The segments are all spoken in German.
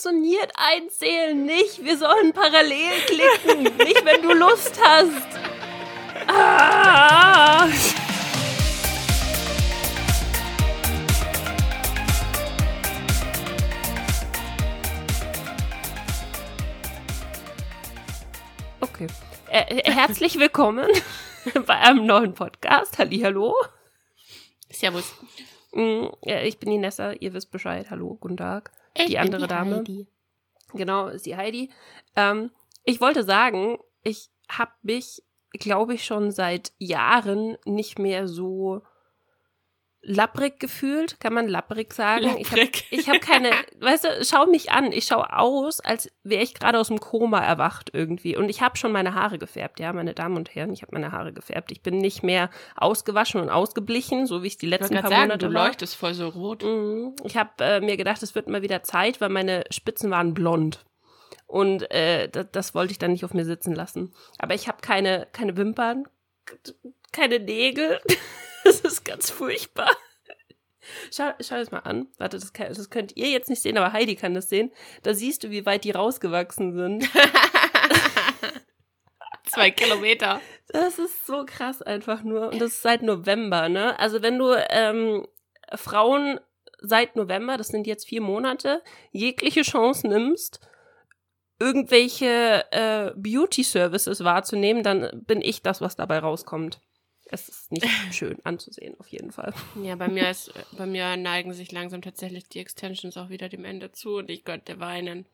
funktioniert Einzählen nicht. Wir sollen parallel klicken, nicht wenn du Lust hast. Ah. Okay. Äh, äh, herzlich willkommen bei einem neuen Podcast. Hallihallo. Servus. Mm, ja, Ich bin die Nessa, ihr wisst Bescheid. Hallo, guten Tag. Ich die bin andere die Dame. Heidi. Genau, ist die Heidi. Ähm, ich wollte sagen, ich habe mich, glaube ich, schon seit Jahren nicht mehr so lapprig gefühlt. Kann man lapprig sagen? Lapprig. Ich habe hab keine, weißt du, schau mich an. Ich schaue aus, als wäre ich gerade aus dem Koma erwacht irgendwie. Und ich habe schon meine Haare gefärbt, ja, meine Damen und Herren. Ich habe meine Haare gefärbt. Ich bin nicht mehr ausgewaschen und ausgeblichen, so wie es die Ich letzten wollte paar sagen, Monate du war. leuchtest voll so rot. Mhm. Ich habe äh, mir gedacht, es wird mal wieder Zeit, weil meine Spitzen waren blond. Und äh, das, das wollte ich dann nicht auf mir sitzen lassen. Aber ich habe keine, keine Wimpern, keine Nägel. Das ist ganz furchtbar. Schau, schau das mal an. Warte, das, kann, das könnt ihr jetzt nicht sehen, aber Heidi kann das sehen. Da siehst du, wie weit die rausgewachsen sind. Zwei Kilometer. Das ist so krass einfach nur. Und das ist seit November, ne? Also wenn du ähm, Frauen seit November, das sind jetzt vier Monate, jegliche Chance nimmst, irgendwelche äh, Beauty-Services wahrzunehmen, dann bin ich das, was dabei rauskommt. Es ist nicht schön anzusehen, auf jeden Fall. Ja, bei mir ist, bei mir neigen sich langsam tatsächlich die Extensions auch wieder dem Ende zu und ich könnte weinen.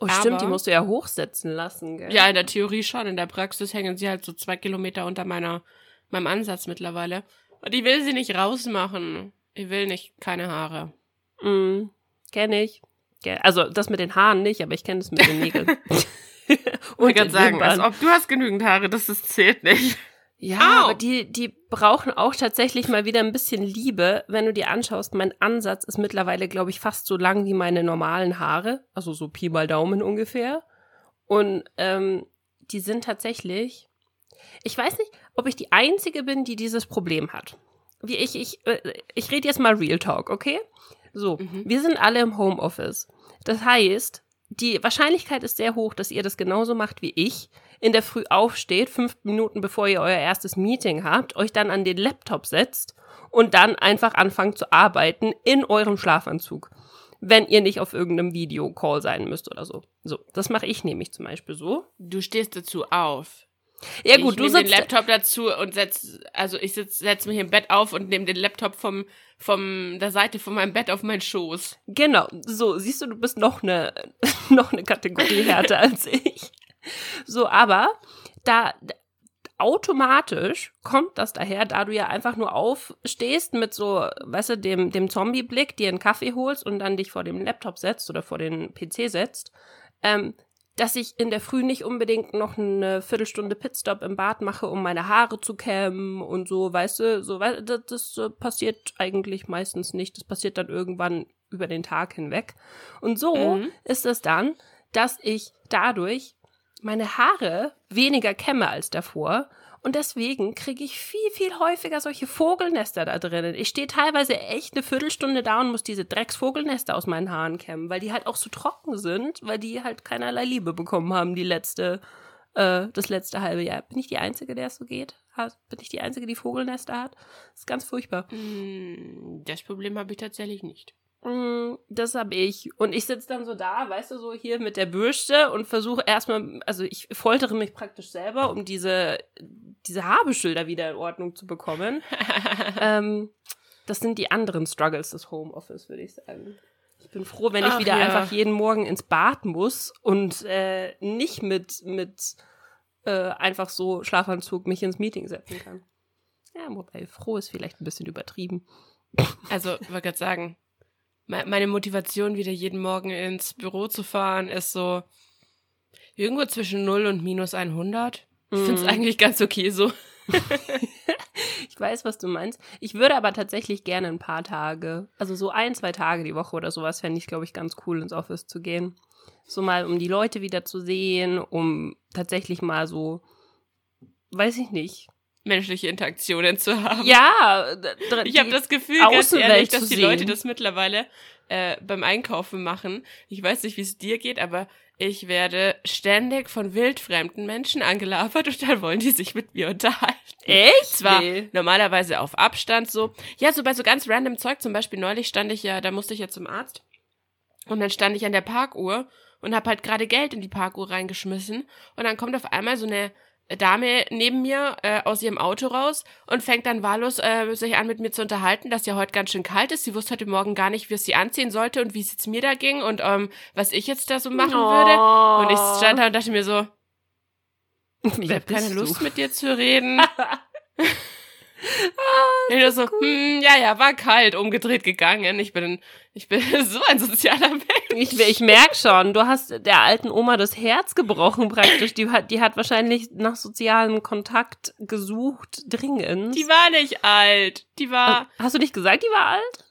Oh, Aber- stimmt, die musst du ja hochsetzen lassen, gell? Ja, in der Theorie schon. In der Praxis hängen sie halt so zwei Kilometer unter meiner, meinem Ansatz mittlerweile. Und ich will sie nicht rausmachen. Ich will nicht, keine Haare. Mm, kenne ich. Also das mit den Haaren nicht, aber ich kenne das mit den Nägeln. Und ich kann sagen, als ob du hast genügend Haare, das, das zählt nicht. Ja, Au. aber die, die brauchen auch tatsächlich mal wieder ein bisschen Liebe. Wenn du dir anschaust, mein Ansatz ist mittlerweile, glaube ich, fast so lang wie meine normalen Haare. Also so Pi mal Daumen ungefähr. Und ähm, die sind tatsächlich. Ich weiß nicht, ob ich die Einzige bin, die dieses Problem hat. Wie ich, ich, äh, ich rede jetzt mal Real Talk, okay? So, Mhm. wir sind alle im Homeoffice. Das heißt, die Wahrscheinlichkeit ist sehr hoch, dass ihr das genauso macht wie ich, in der Früh aufsteht, fünf Minuten bevor ihr euer erstes Meeting habt, euch dann an den Laptop setzt und dann einfach anfangt zu arbeiten in eurem Schlafanzug, wenn ihr nicht auf irgendeinem Videocall sein müsst oder so. So, das mache ich nämlich zum Beispiel so. Du stehst dazu auf. Ja gut, ich du nehme den sitzt Laptop dazu und setz, also ich sitz, setz mich im Bett auf und nehme den Laptop vom, vom der Seite von meinem Bett auf meinen Schoß. Genau, so, siehst du, du bist noch eine, noch eine Kategorie härter als ich. So, aber da automatisch kommt das daher, da du ja einfach nur aufstehst mit so, weißt du, dem, dem Zombie-Blick, dir einen Kaffee holst und dann dich vor dem Laptop setzt oder vor den PC setzt, ähm, dass ich in der Früh nicht unbedingt noch eine Viertelstunde Pitstop im Bad mache, um meine Haare zu kämmen und so, weißt du, so, das, das äh, passiert eigentlich meistens nicht. Das passiert dann irgendwann über den Tag hinweg. Und so Mhm. ist es dann, dass ich dadurch meine Haare weniger kämme als davor. Und deswegen kriege ich viel, viel häufiger solche Vogelnester da drinnen. Ich stehe teilweise echt eine Viertelstunde da und muss diese Drecksvogelnester aus meinen Haaren kämmen, weil die halt auch so trocken sind, weil die halt keinerlei Liebe bekommen haben, die letzte, äh, das letzte halbe Jahr. Bin ich die Einzige, der es so geht? Bin ich die Einzige, die Vogelnester hat? Das ist ganz furchtbar. Hm, Das Problem habe ich tatsächlich nicht. Mm, Das habe ich. Und ich sitze dann so da, weißt du, so hier mit der Bürste und versuche erstmal, also ich foltere mich praktisch selber, um diese, diese Haarbüschel da wieder in Ordnung zu bekommen. ähm, das sind die anderen Struggles des Homeoffice, würde ich sagen. Ich bin froh, wenn ich Ach wieder ja. einfach jeden Morgen ins Bad muss und äh, nicht mit, mit äh, einfach so Schlafanzug mich ins Meeting setzen kann. Ja, wobei froh ist vielleicht ein bisschen übertrieben. Also, ich wollte gerade sagen, meine Motivation, wieder jeden Morgen ins Büro zu fahren, ist so irgendwo zwischen 0 und minus 100. Ich finde es Mhm. eigentlich ganz okay so. Ich weiß, was du meinst. Ich würde aber tatsächlich gerne ein paar Tage, also so ein, zwei Tage die Woche oder sowas, fände ich, glaube ich, ganz cool, ins Office zu gehen. So mal, um die Leute wieder zu sehen, um tatsächlich mal so, weiß ich nicht. Menschliche Interaktionen zu haben. Ja, Ich habe das Gefühl, ganz ehrlich, dass die. Leute das mittlerweile äh, beim Einkaufen machen. Ich weiß nicht, wie es dir geht, aber ich werde ständig von wildfremden Menschen angelabert und dann wollen die sich mit mir unterhalten. Echt? Zwar Nee. normalerweise auf Abstand so. Ja, so bei so ganz random Zeug. Zum Beispiel neulich stand ich ja, da musste ich ja zum Arzt. Und dann stand ich an der Parkuhr und habe halt gerade Geld in die Parkuhr reingeschmissen. Und dann kommt auf einmal so eine Dame neben mir äh, aus ihrem Auto raus und fängt dann wahllos äh, sich an mit mir zu unterhalten, dass ja heute ganz schön kalt ist. Sie wusste heute Morgen gar nicht, wie es sie anziehen sollte und wie es jetzt mir da ging und ähm, was ich jetzt da so machen würde. Und ich stand da und dachte mir so, ich habe keine Lust du? mit dir zu reden. ich nur so, hm, ja, ja, war kalt, umgedreht gegangen. Ich bin, ich bin so ein sozialer Mensch. Ich, ich merk schon, du hast der alten Oma das Herz gebrochen praktisch. Die hat, die hat wahrscheinlich nach sozialem Kontakt gesucht, dringend. Die war nicht alt. Die war, Hast du nicht gesagt, die war alt?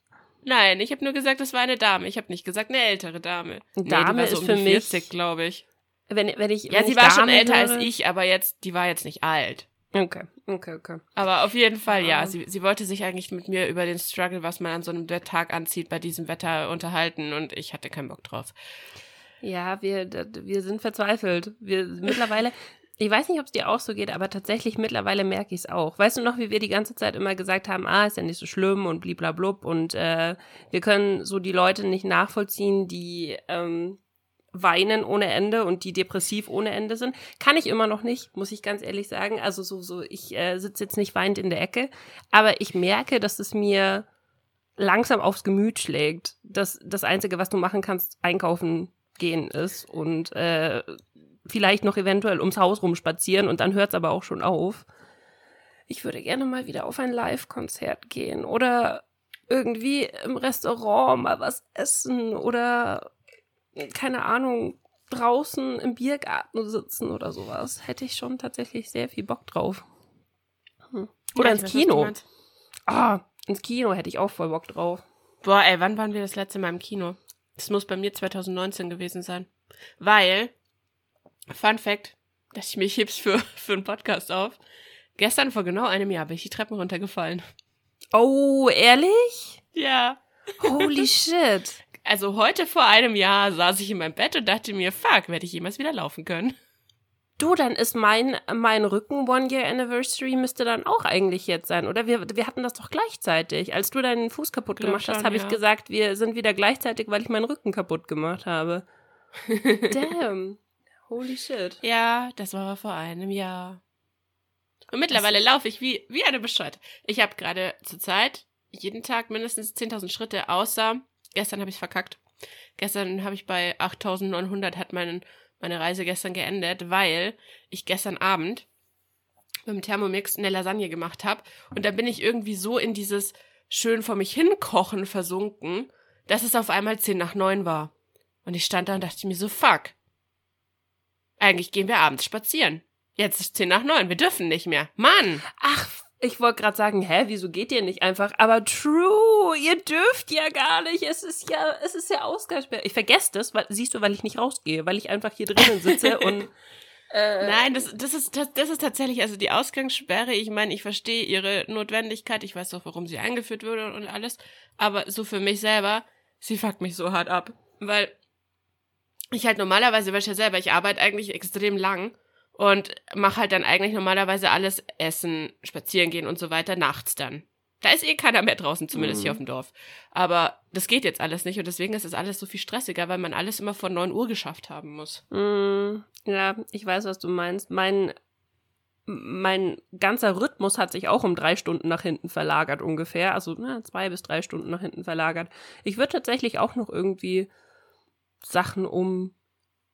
nein, ich habe nur gesagt, das war eine Dame. Ich habe nicht gesagt, eine ältere Dame. Dame die war so ist um für die mich- 40, glaube ich. Wenn, wenn ich, Ja, wenn sie ich war schon Dame älter höre- als ich, aber jetzt, die war jetzt nicht alt. Okay, okay, okay. Aber auf jeden Fall, ja. Ah. Sie, sie wollte sich eigentlich mit mir über den Struggle, was man an so einem Tag anzieht, bei diesem Wetter unterhalten und ich hatte keinen Bock drauf. Ja, wir, wir sind verzweifelt. Wir mittlerweile, ich weiß nicht, ob es dir auch so geht, aber tatsächlich mittlerweile merke ich es auch. Weißt du noch, wie wir die ganze Zeit immer gesagt haben, ah, ist ja nicht so schlimm und bliblablub und äh, wir können so die Leute nicht nachvollziehen, die ähm, weinen ohne Ende und die depressiv ohne Ende sind. Kann ich immer noch nicht, muss ich ganz ehrlich sagen. Also so, so, ich äh, sitze jetzt nicht weinend in der Ecke, aber ich merke, dass es mir langsam aufs Gemüt schlägt. Das, das Einzige, was du machen kannst, einkaufen gehen ist und äh, vielleicht noch eventuell ums Haus rumspazieren und dann hört's aber auch schon auf. Ich würde gerne mal wieder auf ein Live-Konzert gehen oder irgendwie im Restaurant mal was essen oder keine Ahnung, draußen im Biergarten sitzen oder sowas. Hätte ich schon tatsächlich sehr viel Bock drauf. Hm. Oder Ja, ins weiß, Kino. Ah, ins Kino hätte ich auch voll Bock drauf. Boah, ey, wann waren wir das letzte Mal im Kino? Das muss bei mir 2019 gewesen sein. Weil, Fun Fact, dass ich mich heb's für, für einen Podcast auf. Gestern vor genau einem Jahr bin ich die Treppen runtergefallen. Oh, ehrlich? Ja. Holy shit. Also heute vor einem Jahr saß ich in meinem Bett und dachte mir, fuck, werde ich jemals wieder laufen können? Du, dann ist mein, mein Rücken One Year Anniversary müsste dann auch eigentlich jetzt sein, oder? Wir, wir hatten das doch gleichzeitig. Als du deinen Fuß kaputt gemacht hast, schon, habe ich ja. gesagt, wir sind wieder gleichzeitig, weil ich meinen Rücken kaputt gemacht habe. Damn. Holy shit. Ja, das war vor einem Jahr. Und mittlerweile laufe ich wie, wie eine Bescheid. Ich habe gerade zur Zeit jeden Tag mindestens 10.000 Schritte, außer gestern habe ich verkackt. Gestern habe ich bei 8.900 hat mein, meine Reise gestern geendet, weil ich gestern Abend mit dem Thermomix eine Lasagne gemacht habe und da bin ich irgendwie so in dieses schön vor mich hinkochen versunken, dass es auf einmal 10 nach 9 war. Und ich stand da und dachte mir so, fuck. Eigentlich gehen wir abends spazieren. Jetzt ist 10 nach 9, wir dürfen nicht mehr. Mann! Ach, ich wollte gerade sagen, hä, wieso geht ihr nicht einfach? Aber true, ihr dürft ja gar nicht. Es ist ja, es ist ja Ausgangssperre. Ich vergesse das, weil, siehst du, weil ich nicht rausgehe, weil ich einfach hier drinnen sitze und äh, Nein, das, das, ist, das, das ist tatsächlich, also die Ausgangssperre, ich meine, ich verstehe ihre Notwendigkeit, ich weiß auch, warum sie eingeführt wurde und alles, aber so für mich selber, sie fuckt mich so hart ab. Weil ich halt normalerweise, weißt ja selber, ich arbeite eigentlich extrem lang und mache halt dann eigentlich normalerweise alles Essen, Spazieren gehen und so weiter nachts dann. Da ist eh keiner mehr draußen, zumindest hier Mhm. auf dem Dorf. Aber das geht jetzt alles nicht und deswegen ist es alles so viel stressiger, weil man alles immer vor 9 Uhr geschafft haben muss. Mm, ja, ich weiß, was du meinst. Mein, mein ganzer Rhythmus hat sich auch um drei Stunden nach hinten verlagert ungefähr. Also na, zwei bis drei Stunden nach hinten verlagert. Ich würde tatsächlich auch noch irgendwie Sachen um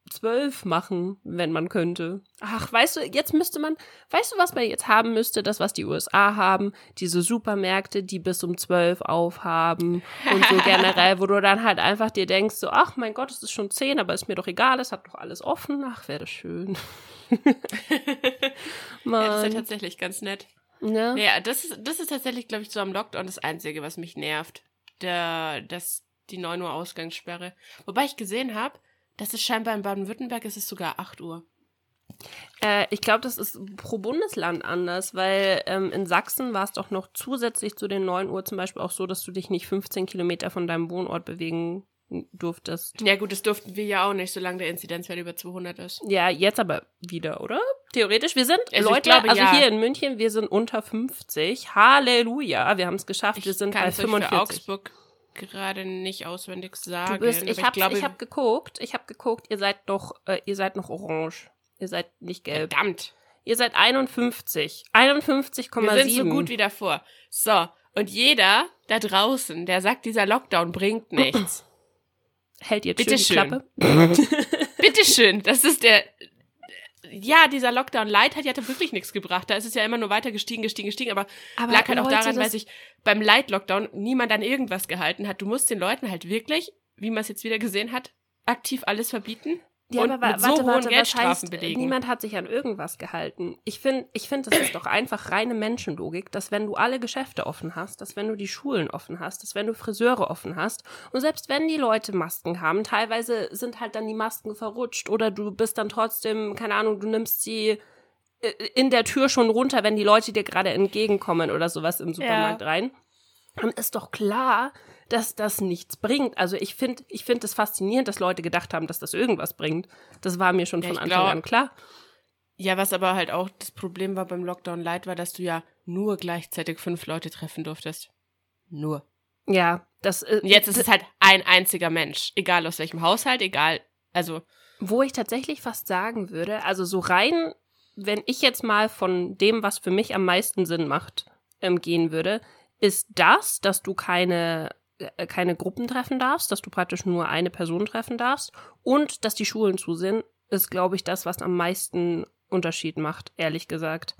zwölf machen, wenn man könnte. Ach, weißt du, jetzt müsste man, weißt du, was man jetzt haben müsste? Das, was die USA haben, diese Supermärkte, die bis um zwölf aufhaben und so generell, wo du dann halt einfach dir denkst, so, ach mein Gott, es ist schon zehn, aber ist mir doch egal, es hat doch alles offen. Ach, wäre das schön. Ja, das ist ja tatsächlich ganz nett. Ne? Ja, das ist, das ist tatsächlich, glaube ich, so am Lockdown das Einzige, was mich nervt. Der, das, die 9 Uhr Ausgangssperre. Wobei ich gesehen habe, dass es scheinbar in Baden-Württemberg ist es sogar 8 Uhr. Äh, ich glaube, das ist pro Bundesland anders, weil ähm, in Sachsen war es doch noch zusätzlich zu den 9 Uhr zum Beispiel auch so, dass du dich nicht 15 Kilometer von deinem Wohnort bewegen durftest. Ja gut, das durften wir ja auch nicht, solange der Inzidenzwert über 200 ist. Ja, jetzt aber wieder, oder? Theoretisch. Wir sind, Also ich Leute, glaube, also ja. hier in München, wir sind unter 50. Halleluja, wir haben es geschafft. wir sind bei es euch für 45. Augsburg gerade nicht auswendig sagen. Du bist, ich habe glaube, ich hab geguckt, ich habe geguckt, ihr seid noch, äh, ihr seid noch orange. Ihr seid nicht gelb. verdammt. Ihr seid 51. Wir sind so 51,7. gut wie davor. So, und jeder da draußen, der sagt, dieser Lockdown bringt nichts. Hält ihr Bitte schön die schön. Klappe? Bitteschön, das ist der. Ja, dieser Lockdown Light hat ja wirklich nichts gebracht. Da ist es ja immer nur weiter gestiegen, gestiegen, gestiegen. Aber, Aber lag halt auch daran, weil sich beim Light Lockdown niemand an irgendwas gehalten hat. Du musst den Leuten halt wirklich, wie man es jetzt wieder gesehen hat, aktiv alles verbieten. Ja, und aber mit so warte, hohen warte, was Geldstrafen heißt, belegen. niemand hat sich an irgendwas gehalten. Ich finde, ich find, das ist doch einfach reine Menschenlogik, dass wenn du alle Geschäfte offen hast, dass wenn du die Schulen offen hast, dass wenn du Friseure offen hast und selbst wenn die Leute Masken haben, teilweise sind halt dann die Masken verrutscht oder du bist dann trotzdem, keine Ahnung, du nimmst sie äh, in der Tür schon runter, wenn die Leute dir gerade entgegenkommen oder sowas im Supermarkt rein. Dann ist doch klar, dass das nichts bringt. Also ich finde ich find es faszinierend, dass Leute gedacht haben, dass das irgendwas bringt. Das war mir schon Ja, von Anfang glaub- an klar. Ja, was aber halt auch das Problem war beim Lockdown Light, war, dass du ja nur gleichzeitig fünf Leute treffen durftest. Nur. Ja, das äh, jetzt ist es halt ein einziger Mensch. Egal aus welchem Haushalt, egal. Also, Wo ich tatsächlich fast sagen würde, also so rein, wenn ich jetzt mal von dem, was für mich am meisten Sinn macht, ähm, gehen würde, ist das, dass du keine, keine Gruppen treffen darfst, dass du praktisch nur eine Person treffen darfst und dass die Schulen zu sind, ist, glaube ich, das, was am meisten Unterschied macht, ehrlich gesagt.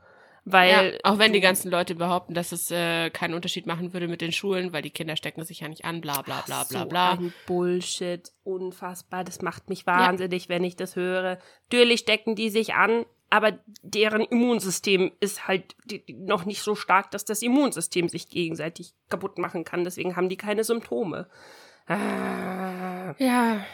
Weil ja, auch wenn die ganzen Leute behaupten, dass es äh, keinen Unterschied machen würde mit den Schulen, weil die Kinder stecken sich ja nicht an, bla bla bla bla so bla. Ein Bullshit, unfassbar. Das macht mich wahnsinnig, wenn ich das höre. Natürlich stecken die sich an, aber deren Immunsystem ist halt noch nicht so stark, dass das Immunsystem sich gegenseitig kaputt machen kann. Deswegen haben die keine Symptome. Ah. Ja,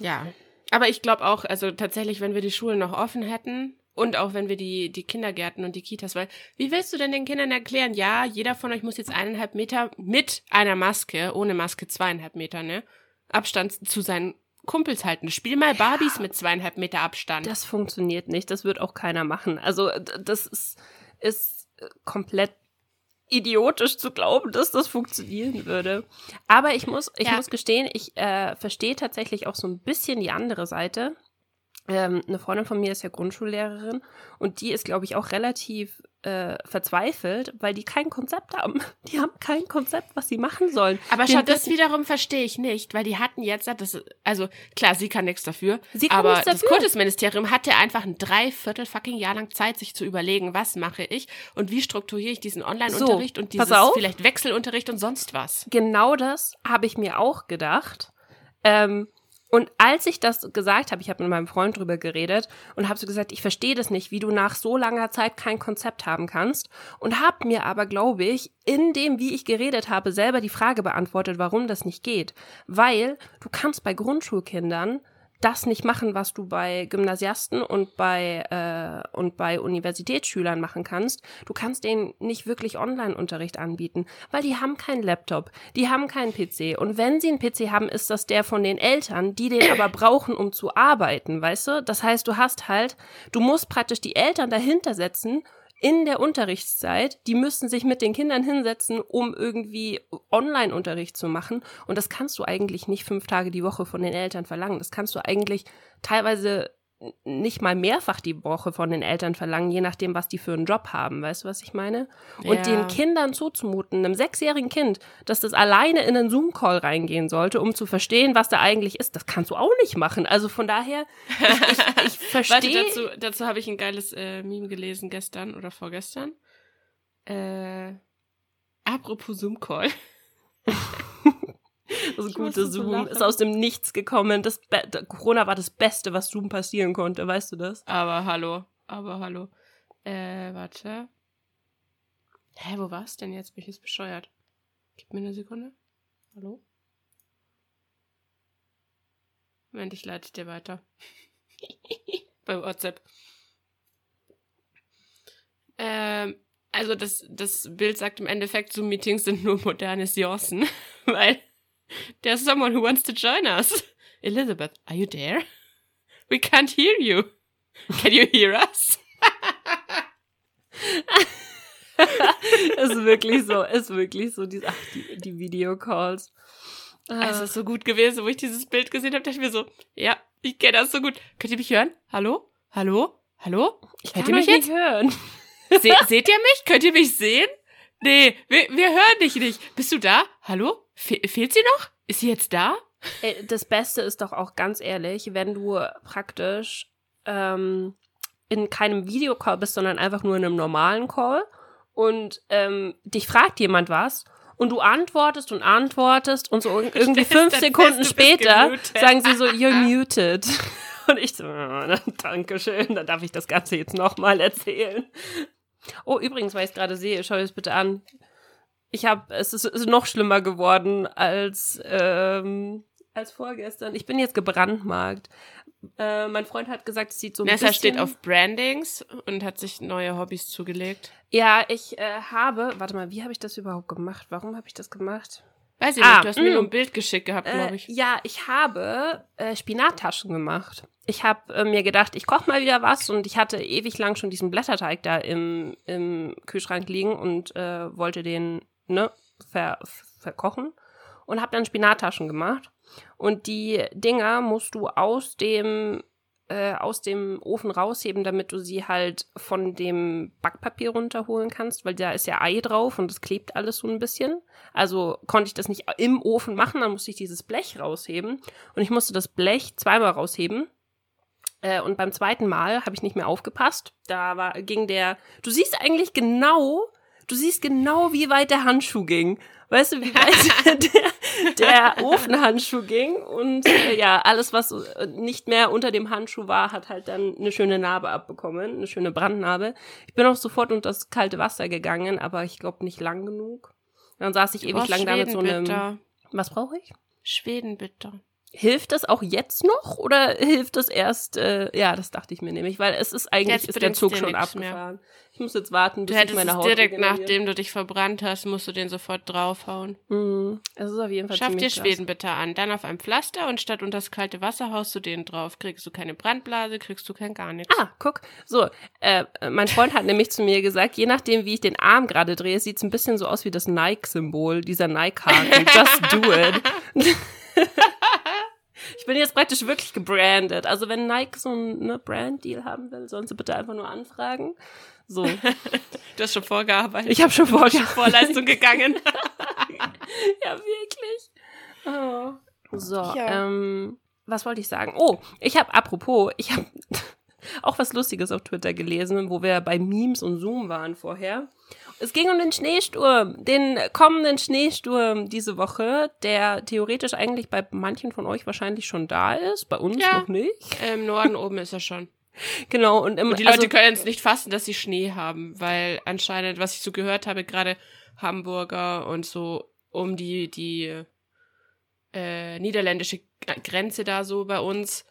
ja. Aber ich glaube auch, also tatsächlich, wenn wir die Schulen noch offen hätten und auch wenn wir die, die Kindergärten und die Kitas, weil wie willst du denn den Kindern erklären, ja, jeder von euch muss jetzt eineinhalb Meter mit einer Maske, ohne Maske zweieinhalb Meter, ne? Abstand zu seinen Kumpels halten. Spiel mal Barbies mit zweieinhalb Meter Abstand. Das funktioniert nicht. Das wird auch keiner machen. Also das ist, ist äh, komplett idiotisch zu glauben, dass das funktionieren würde. Aber ich muss, ich Ja. muss gestehen, ich äh, verstehe tatsächlich auch so ein bisschen die andere Seite. Ähm, eine Freundin von mir ist ja Grundschullehrerin und die ist, glaube ich, auch relativ äh, verzweifelt, weil die kein Konzept haben. Die haben kein Konzept, was sie machen sollen. Aber schau, das wiederum verstehe ich nicht, weil die hatten jetzt, das, also klar, sie kann nichts dafür, Sie kann aber nichts das dafür. Kultusministerium hatte einfach ein Dreiviertel fucking Jahr lang Zeit, sich zu überlegen, was mache ich und wie strukturiere ich diesen Online-Unterricht und pass dieses vielleicht Wechselunterricht und sonst was. genau das habe ich mir auch gedacht. Ähm, und als ich das gesagt habe, ich habe mit meinem Freund drüber geredet und habe so gesagt, ich verstehe das nicht, wie du nach so langer Zeit kein Konzept haben kannst. Und habe mir aber, glaube ich, in dem, wie ich geredet habe, selber die Frage beantwortet, warum das nicht geht. Weil du kannst bei Grundschulkindern das nicht machen, was du bei Gymnasiasten und bei äh, und bei Universitätsschülern machen kannst. Du kannst denen nicht wirklich Online-Unterricht anbieten, weil die haben keinen Laptop, die haben keinen PC und wenn sie einen PC haben, ist das der von den Eltern, die den aber brauchen, um zu arbeiten, weißt du? Das heißt, du hast halt, du musst praktisch die Eltern dahinter setzen in der Unterrichtszeit, die müssen sich mit den Kindern hinsetzen, um irgendwie Online-Unterricht zu machen. Und das kannst du eigentlich nicht fünf Tage die Woche von den Eltern verlangen. Das kannst du eigentlich teilweise nicht mal mehrfach die Woche von den Eltern verlangen, je nachdem, was die für einen Job haben. Weißt du, was ich meine? Und Ja. den Kindern zuzumuten, einem sechsjährigen Kind, dass das alleine in einen Zoom-Call reingehen sollte, um zu verstehen, was da eigentlich ist, das kannst du auch nicht machen. Also von daher, ich, ich, ich Warte, verstehe. dazu, dazu habe ich ein geiles äh, Meme gelesen gestern oder vorgestern. Äh, apropos Zoom-Call. Das Ich gute so Zoom lachen. ist aus dem Nichts gekommen. Das Be Corona war das Beste, was Zoom passieren konnte, weißt du das? Aber hallo, aber hallo. Äh, warte. Hä, wo war's denn jetzt? Bin ich jetzt bescheuert? Gib mir eine Sekunde. Hallo? Moment, ich leite dir weiter. Bei WhatsApp. Ähm, also das, das Bild sagt im Endeffekt, Zoom-Meetings sind nur moderne Seancen, weil there's someone who wants to join us. Elizabeth, are you there? We can't hear you. Can you hear us? ist wirklich so, ist wirklich so, die, ach, die, die Videocalls. Ah. Es ist so gut gewesen, wo ich dieses Bild gesehen habe, dachte ich mir so, ja, ich kenne das so gut. Könnt ihr mich hören? Hallo? Hallo? Hallo? Ich Hört kann ihr mich mich nicht hören. Se seht ihr mich? Könnt ihr mich sehen? Nee, wir, wir hören dich nicht. Bist du da? Hallo? Fe fehlt sie noch? Ist sie jetzt da? Ey, Das Beste ist doch auch ganz ehrlich, wenn du praktisch ähm, in keinem Videocall bist, sondern einfach nur in einem normalen Call und ähm, dich fragt jemand was und du antwortest und antwortest und so ir- irgendwie fünf Sekunden später sagen sie so, you're muted. Und ich so, oh, danke schön, dann darf ich das Ganze jetzt nochmal erzählen. Oh, übrigens, weil ich es gerade sehe, schau dir das bitte an. Ich habe, es ist, ist noch schlimmer geworden als, ähm, als vorgestern. Ich bin jetzt gebrandmarkt. Äh, mein Freund hat gesagt, es sieht so ein Nessa bisschen... steht auf Brandings und hat sich neue Hobbys zugelegt. Ja, ich äh, habe, warte mal, wie habe ich das überhaupt gemacht? Warum habe ich das gemacht? Weiß ich Ah, nicht, du hast mir mm. nur ein Bild geschickt gehabt, glaube Äh, ich. ja, ich habe äh, Spinattaschen gemacht. Ich habe äh, mir gedacht, ich koche mal wieder was und ich hatte ewig lang schon diesen Blätterteig da im, im Kühlschrank liegen und äh, wollte den ne, ver, verkochen und habe dann Spinattaschen gemacht. Und die Dinger musst du aus dem äh, aus dem Ofen rausheben, damit du sie halt von dem Backpapier runterholen kannst, weil da ist ja Ei drauf und es klebt alles so ein bisschen. Also konnte ich das nicht im Ofen machen, dann musste ich dieses Blech rausheben und ich musste das Blech zweimal rausheben. Äh, und beim zweiten Mal habe ich nicht mehr aufgepasst. Da war ging der. Du siehst eigentlich genau, du siehst genau, wie weit der Handschuh ging. Weißt du, wie weit der, der Ofenhandschuh ging und äh, ja, alles, was äh, nicht mehr unter dem Handschuh war, hat halt dann eine schöne Narbe abbekommen, eine schöne Brandnarbe. Ich bin auch sofort unter das kalte Wasser gegangen, aber ich glaube nicht lang genug. Dann saß ich ewig lang da mit so einem. Was brauche ich? Schwedenbitter. Hilft das auch jetzt noch oder hilft das erst? Äh, ja, das dachte ich mir nämlich, weil es ist eigentlich Jetzt ist der Zug schon abgefahren. Ich muss jetzt warten, Du bis sich hättest meine Haut direkt nachdem du dich verbrannt hast, musst du den sofort draufhauen. Mhm. Es ist auf jeden Fall Schaff dir krass. Schwedenbitter an, dann auf einem Pflaster und statt unter das kalte Wasser haust du den drauf. Kriegst du keine Brandblase, kriegst du kein gar nichts. Ah, guck. So, äh, mein Freund hat nämlich zu mir gesagt, je nachdem, wie ich den Arm gerade drehe, sieht es ein bisschen so aus wie das Nike-Symbol, dieser Nike-Haken. Just do it. ich bin jetzt praktisch wirklich gebrandet. Also wenn Nike so einen ne, Brand-Deal haben will, sollen sie bitte einfach nur anfragen. So, Du hast schon vorgearbeitet. ich habe schon schon vorgehabt. Vorleistung gegangen. Ja, wirklich. Oh. So, Ja. ähm, was wollte ich sagen? Oh, ich habe, apropos, ich habe auch was Lustiges auf Twitter gelesen, wo wir bei Memes und Zoom waren vorher. Es ging um den Schneesturm, den kommenden Schneesturm diese Woche, der theoretisch eigentlich bei manchen von euch wahrscheinlich schon da ist, bei uns Ja. noch nicht. Im Norden oben ist er schon. Genau, und, im, Und die also, Leute können es nicht fassen, dass sie Schnee haben, weil anscheinend, was ich so gehört habe, gerade Hamburger und so um die, die äh, niederländische Grenze da so bei uns,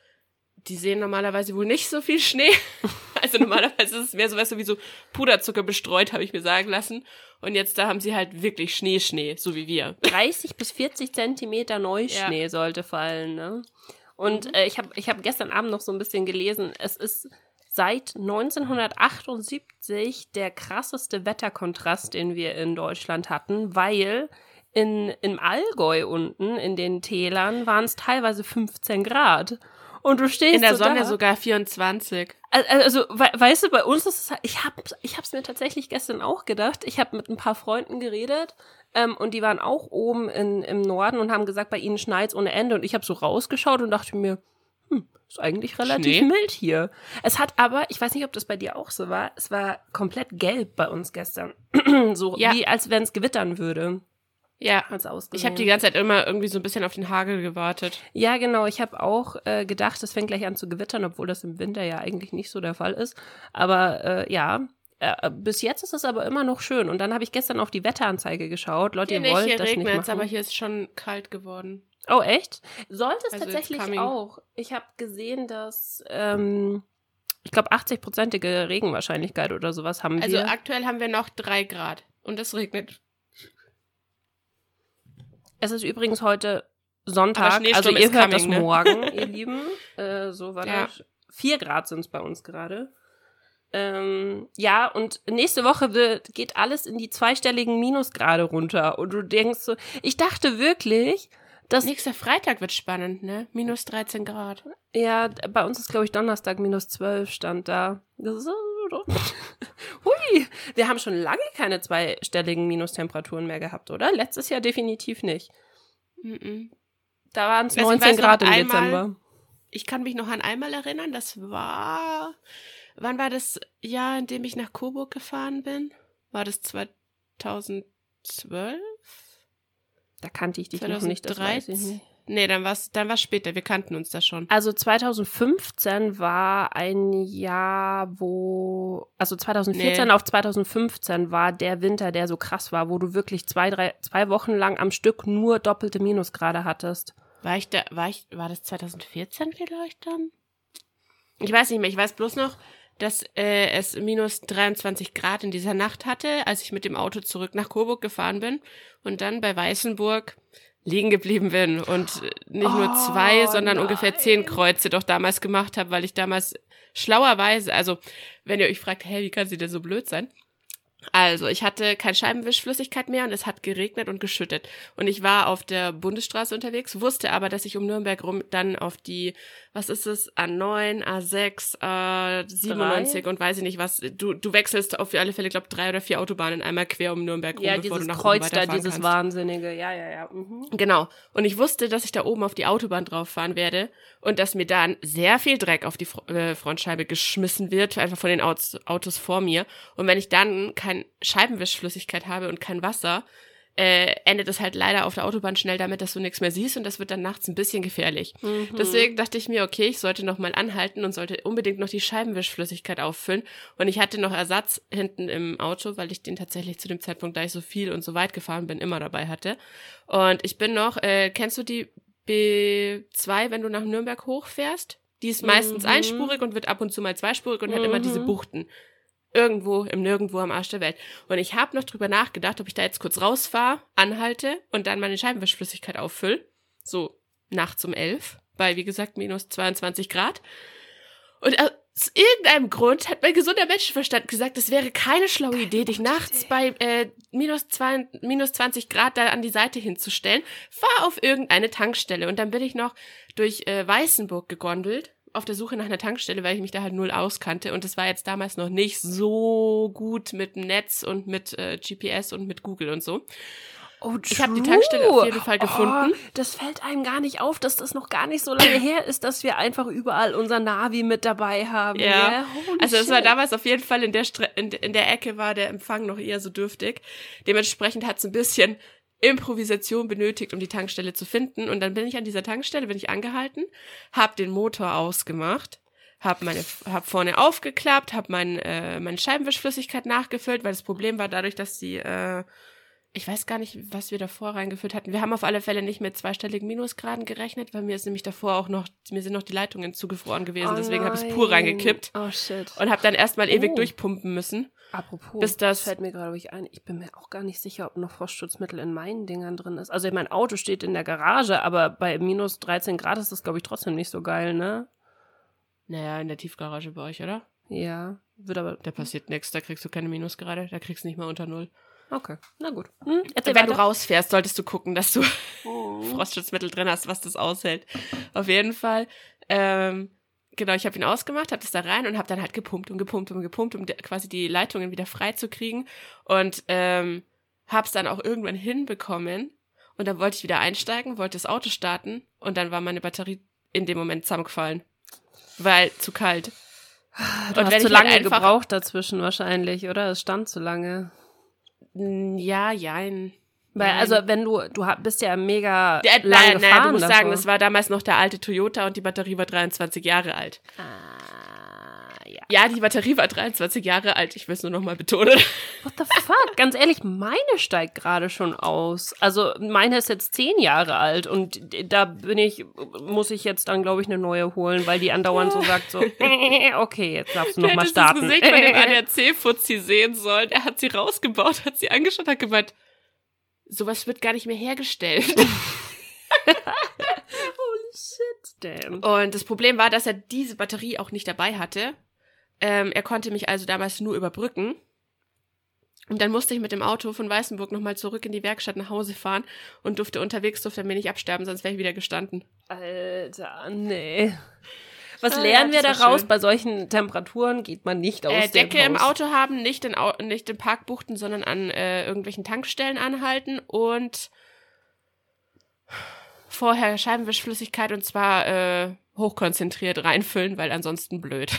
die sehen normalerweise wohl nicht so viel Schnee. Also normalerweise ist es mehr so, weißt du, wie so Puderzucker bestreut, habe ich mir sagen lassen. Und jetzt da haben sie halt wirklich Schnee, Schnee, so wie wir. 30 bis 40 Zentimeter Neuschnee sollte fallen. Ne? Und Mhm. äh, ich habe ich hab gestern Abend noch so ein bisschen gelesen, es ist seit 1978 der krasseste Wetterkontrast, den wir in Deutschland hatten, weil in, im Allgäu unten, in den Tälern, waren es teilweise 15 Grad. Und du stehst In der so Sonne da. sogar 24. Al- Also, we weißt du, bei uns ist es halt, ich hab, ich hab's mir tatsächlich gestern auch gedacht. Ich habe mit ein paar Freunden geredet ähm, und die waren auch oben in, im Norden und haben gesagt, bei ihnen schneit's ohne Ende. Und ich habe so rausgeschaut und dachte mir, hm, ist eigentlich relativ Schnee? mild hier. Es hat aber, ich weiß nicht, ob das bei dir auch so war, es war komplett gelb bei uns gestern. so Ja. wie als wenn es gewittern würde. Ja. Ausgesehen. Ich habe die ganze Zeit immer irgendwie so ein bisschen auf den Hagel gewartet. Ja, genau. Ich habe auch äh, gedacht, es fängt gleich an zu gewittern, obwohl das im Winter ja eigentlich nicht so der Fall ist. Aber äh, ja, äh, bis jetzt ist es aber immer noch schön. Und dann habe ich gestern auf die Wetteranzeige geschaut. Leute, Hier ihr nicht, wollt hier das nicht regnet machen. aber hier ist schon kalt geworden. oh, echt? Sollte es Also tatsächlich auch. Ich habe gesehen, dass ähm, ich glaube, 80-prozentige Regenwahrscheinlichkeit oder sowas haben Also wir. aktuell haben wir noch drei Grad und es regnet. Es ist übrigens heute Sonntag, also ihr hört coming, das ne? morgen, ihr Lieben. Äh, so war Ja. das. Vier Grad sind es bei uns gerade. Ähm, ja, und nächste Woche wird, geht alles in die zweistelligen Minusgrade runter. Und du denkst so, ich dachte wirklich, dass, Nächster Freitag wird spannend, ne? Minus 13 Grad. ja, bei uns ist, glaube ich, Donnerstag minus 12 stand da. Das ist so, hui, wir haben schon lange keine zweistelligen Minustemperaturen mehr gehabt, oder? Letztes Jahr definitiv nicht. Mhm. Da waren es Also ich 19 weiß noch Grad im einmal- Dezember. Ich kann mich noch an einmal erinnern, das war. Wann war das Jahr, in dem ich nach Coburg gefahren bin? War das 2012? Da kannte ich dich noch nicht, das weiß ich 2013? nicht. Nee, dann war es dann war's später. Wir kannten uns da schon. Also 2015 war ein Jahr, wo, also 2014 Nee. auf 2015 war der Winter, der so krass war, wo du wirklich zwei, drei, zwei Wochen lang am Stück nur doppelte Minusgrade hattest. War ich da, war ich, war das 2014 vielleicht dann? Ich weiß nicht mehr, ich weiß bloß noch, dass äh, es minus 23 Grad in dieser Nacht hatte, als ich mit dem Auto zurück nach Coburg gefahren bin und dann bei Weißenburg liegen geblieben bin und äh, nicht nur Oh, zwei, sondern nein. ungefähr zehn Kreuze doch damals gemacht habe, weil ich damals schlauerweise, also wenn ihr euch fragt, hey, wie kann sie denn so blöd sein? Also, ich hatte kein Scheibenwischflüssigkeit mehr und es hat geregnet und geschüttet. Und ich war auf der Bundesstraße unterwegs, wusste aber, dass ich um Nürnberg rum dann auf die, was ist es, A9, A6, A97 und weiß ich nicht was. Du, du wechselst auf alle Fälle, glaube drei oder vier Autobahnen einmal quer um Nürnberg rum, Ja, bevor dieses du nach Kreuz da, dieses kannst. Wahnsinnige, ja, ja, ja. Mhm. Genau. Und ich wusste, dass ich da oben auf die Autobahn drauf fahren werde und dass mir dann sehr viel Dreck auf die Fr äh, Frontscheibe geschmissen wird, einfach von den Autos, Autos vor mir. Und wenn ich dann kein Scheibenwischflüssigkeit habe und kein Wasser, äh, endet es halt leider auf der Autobahn schnell damit, dass du nichts mehr siehst und das wird dann nachts ein bisschen gefährlich. Mhm. Deswegen dachte ich mir, okay, ich sollte noch mal anhalten und sollte unbedingt noch die Scheibenwischflüssigkeit auffüllen. Und ich hatte noch Ersatz hinten im Auto, weil ich den tatsächlich zu dem Zeitpunkt, da ich so viel und so weit gefahren bin, immer dabei hatte. Und ich bin noch, äh, kennst du die B2, wenn du nach Nürnberg hochfährst? Die ist meistens Mhm. einspurig und wird ab und zu mal zweispurig und hat immer diese Mhm. Buchten. Irgendwo im Nirgendwo am Arsch der Welt. Und ich habe noch drüber nachgedacht, ob ich da jetzt kurz rausfahre, anhalte und dann meine Scheibenwischflüssigkeit auffüll. So nachts um elf, bei wie gesagt minus 22 Grad. Und aus irgendeinem Grund hat mein gesunder Menschenverstand gesagt, es wäre keine schlaue Idee, dich nachts bei äh, minus, zwei, minus 20 Grad da an die Seite hinzustellen. Fahr auf irgendeine Tankstelle. Und dann bin ich noch durch äh, Weißenburg gegondelt auf der Suche nach einer Tankstelle, weil ich mich da halt null auskannte. Und es war jetzt damals noch nicht so gut mit dem Netz und mit äh, GPS und mit Google und so. Oh, Ich hab die true. Tankstelle auf jeden Fall gefunden. Oh, das fällt einem gar nicht auf, dass das noch gar nicht so lange her ist, dass wir einfach überall unser Navi mit dabei haben. Ja. Holy Also es war damals auf jeden Fall in der, Stre in, in der Ecke war der Empfang noch eher so dürftig. Dementsprechend hat es ein bisschen Improvisation benötigt, um die Tankstelle zu finden. Und dann bin ich an dieser Tankstelle, bin ich angehalten, habe den Motor ausgemacht, habe meine, hab vorne aufgeklappt, habe mein, äh, meine Scheibenwischflüssigkeit nachgefüllt, weil das Problem war dadurch, dass die äh, ich weiß gar nicht, was wir davor reingeführt hatten. Wir haben auf alle Fälle nicht mit zweistelligen Minusgraden gerechnet, weil mir ist nämlich davor auch noch, mir sind noch die Leitungen zugefroren gewesen. Oh deswegen habe ich es pur reingekippt Oh shit. und habe dann erstmal ewig Oh. durchpumpen müssen. Apropos, bis das- fällt mir gerade ein, ich bin mir auch gar nicht sicher, ob noch Frostschutzmittel in meinen Dingern drin ist. Also mein Auto steht in der Garage, aber bei minus 13 Grad ist das, glaube ich, trotzdem nicht so geil, ne? Naja, in der Tiefgarage bei euch, oder? Ja, wird aber... Da passiert nichts, da kriegst du keine Minusgrade, da kriegst du nicht mal unter Null. Okay, na gut. Hm, Wenn du weiter. rausfährst, solltest du gucken, dass du Oh. Frostschutzmittel drin hast, was das aushält. Auf jeden Fall. Ähm, genau, ich habe ihn ausgemacht, habe das da rein und habe dann halt gepumpt und gepumpt und gepumpt, um quasi die Leitungen wieder frei zu kriegen. Und ähm, habe es dann auch irgendwann hinbekommen. Und dann wollte ich wieder einsteigen, wollte das Auto starten und dann war meine Batterie in dem Moment zusammengefallen. Weil zu kalt. Du Und hast zu halt lange einfach- gebraucht dazwischen wahrscheinlich, oder? Es stand zu lange. Ja, jein. Weil, also, wenn du, du bist ja mega Ja, lange nein, gefahren nein, du musst davor. sagen, das war damals noch der alte Toyota und die Batterie war 23 Jahre alt. Ah, ja. Ja, die Batterie war 23 Jahre alt. Ich will es nur noch mal betonen. What the fuck? Ganz ehrlich, meine steigt gerade schon aus. Also meine ist jetzt zehn Jahre alt und da bin ich, muss ich jetzt dann, glaube ich, eine neue holen, weil die andauernd so sagt so, okay, jetzt darfst du noch mal starten. Das Gesicht von dem ADAC-Fuzzi sehen sollen. Er hat sie rausgebaut, hat sie angeschaut, hat gemeint, sowas wird gar nicht mehr hergestellt. Holy shit, damn. Und das Problem war, dass er diese Batterie auch nicht dabei hatte. Ähm, er konnte mich also damals nur überbrücken. Und dann musste ich mit dem Auto von Weißenburg nochmal zurück in die Werkstatt nach Hause fahren und durfte unterwegs, durfte er mir nicht absterben, sonst wäre ich wieder gestanden. Alter, nee. Was Ah, lernen wir daraus? Bei solchen Temperaturen geht man nicht aus Äh, dem Decke im Haus. Auto haben, nicht in, Au nicht in Parkbuchten, sondern an äh, irgendwelchen Tankstellen anhalten und vorher Scheibenwischflüssigkeit und zwar äh, hochkonzentriert reinfüllen, weil ansonsten blöd.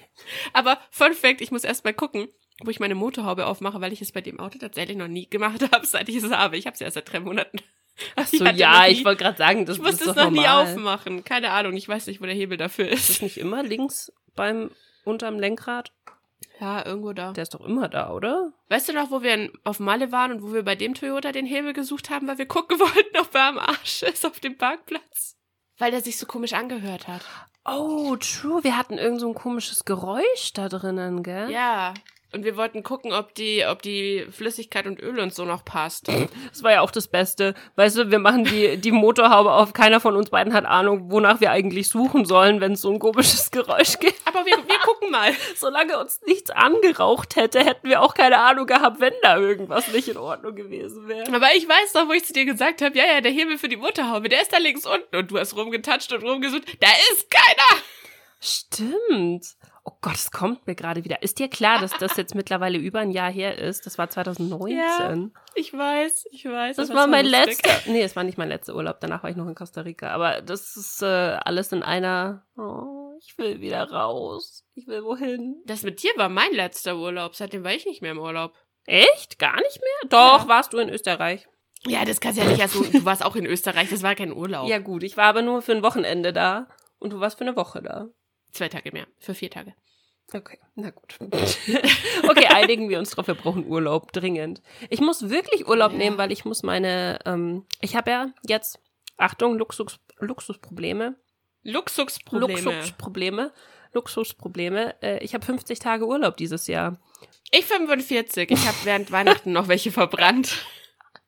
Aber Fun Fact, ich muss erst mal gucken, wo ich meine Motorhaube aufmache, weil ich es bei dem Auto tatsächlich noch nie gemacht habe, seit ich es habe. Ich habe es ja erst seit drei Monaten. Ach so, ja, nie- ich wollte gerade sagen, das Ich ist musste doch es noch nie normal. aufmachen. Keine Ahnung, ich weiß nicht, wo der Hebel dafür Ist das ist. nicht immer links beim unterm Lenkrad? Ja, irgendwo da. Der ist doch immer da, oder? Weißt du noch, wo wir in, auf Malle waren und wo wir bei dem Toyota den Hebel gesucht haben, weil wir gucken wollten, ob er am Arsch ist auf dem Parkplatz? Weil der sich so komisch angehört hat. Oh, true. Wir hatten irgend so ein komisches Geräusch da drinnen, gell? Ja. Und wir wollten gucken, ob die, ob die Flüssigkeit und Öl und so noch passt. Das war ja auch das Beste. Weißt du, wir machen die, die Motorhaube auf. Keiner von uns beiden hat Ahnung, wonach wir eigentlich suchen sollen, wenn es so ein komisches Geräusch gibt. Aber wir, wir gucken mal. Solange uns nichts angeraucht hätte, hätten wir auch keine Ahnung gehabt, wenn da irgendwas nicht in Ordnung gewesen wäre. Aber ich weiß doch, wo ich zu dir gesagt habe, ja, ja, der Hebel für die Motorhaube, der ist da links unten. Und du hast rumgetatscht und rumgesucht. Da ist keiner! Stimmt. Oh Gott, es kommt mir gerade wieder. Ist dir klar, dass das jetzt mittlerweile über ein Jahr her ist? Das war 2019. Ja, Ich weiß, ich weiß. Das war mein letzter. Nee, es war nicht mein letzter Urlaub. Danach war ich noch in Costa Rica. Aber das ist äh, alles in einer. Oh, ich will wieder raus. Ich will wohin? Das mit dir war mein letzter Urlaub. Seitdem war ich nicht mehr im Urlaub. Echt? Gar nicht mehr? Doch, Ja. warst du in Österreich. Ja, das kannst du ja nicht. Also, du warst auch in Österreich. Das war kein Urlaub. Ja, gut. Ich war aber nur für ein Wochenende da. Und du warst für eine Woche da. Zwei Tage mehr. Für vier Tage. Okay, na gut. okay, einigen wir uns drauf, wir brauchen Urlaub dringend. Ich muss wirklich Urlaub Ja. nehmen, weil ich muss meine, ähm, ich habe ja jetzt, Achtung, Luxus, Luxusprobleme. Luxusprobleme. Luxusprobleme. Luxusprobleme. Äh, ich habe 50 Tage Urlaub dieses Jahr. Ich 45. Ich habe während Weihnachten noch welche verbrannt.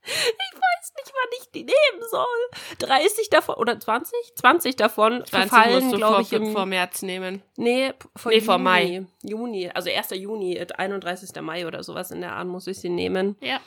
Ich weiß nicht, wann ich die nehmen soll. 30 davon, oder 20? 20 davon 20 verfallen, musst du glaube vor, ich, im... vor März nehmen. Nee, vor, Nee, vor Juni. Mai. Juni, also 1. Juni, äh, 31. Mai oder sowas in der Art muss ich sie nehmen. Ja.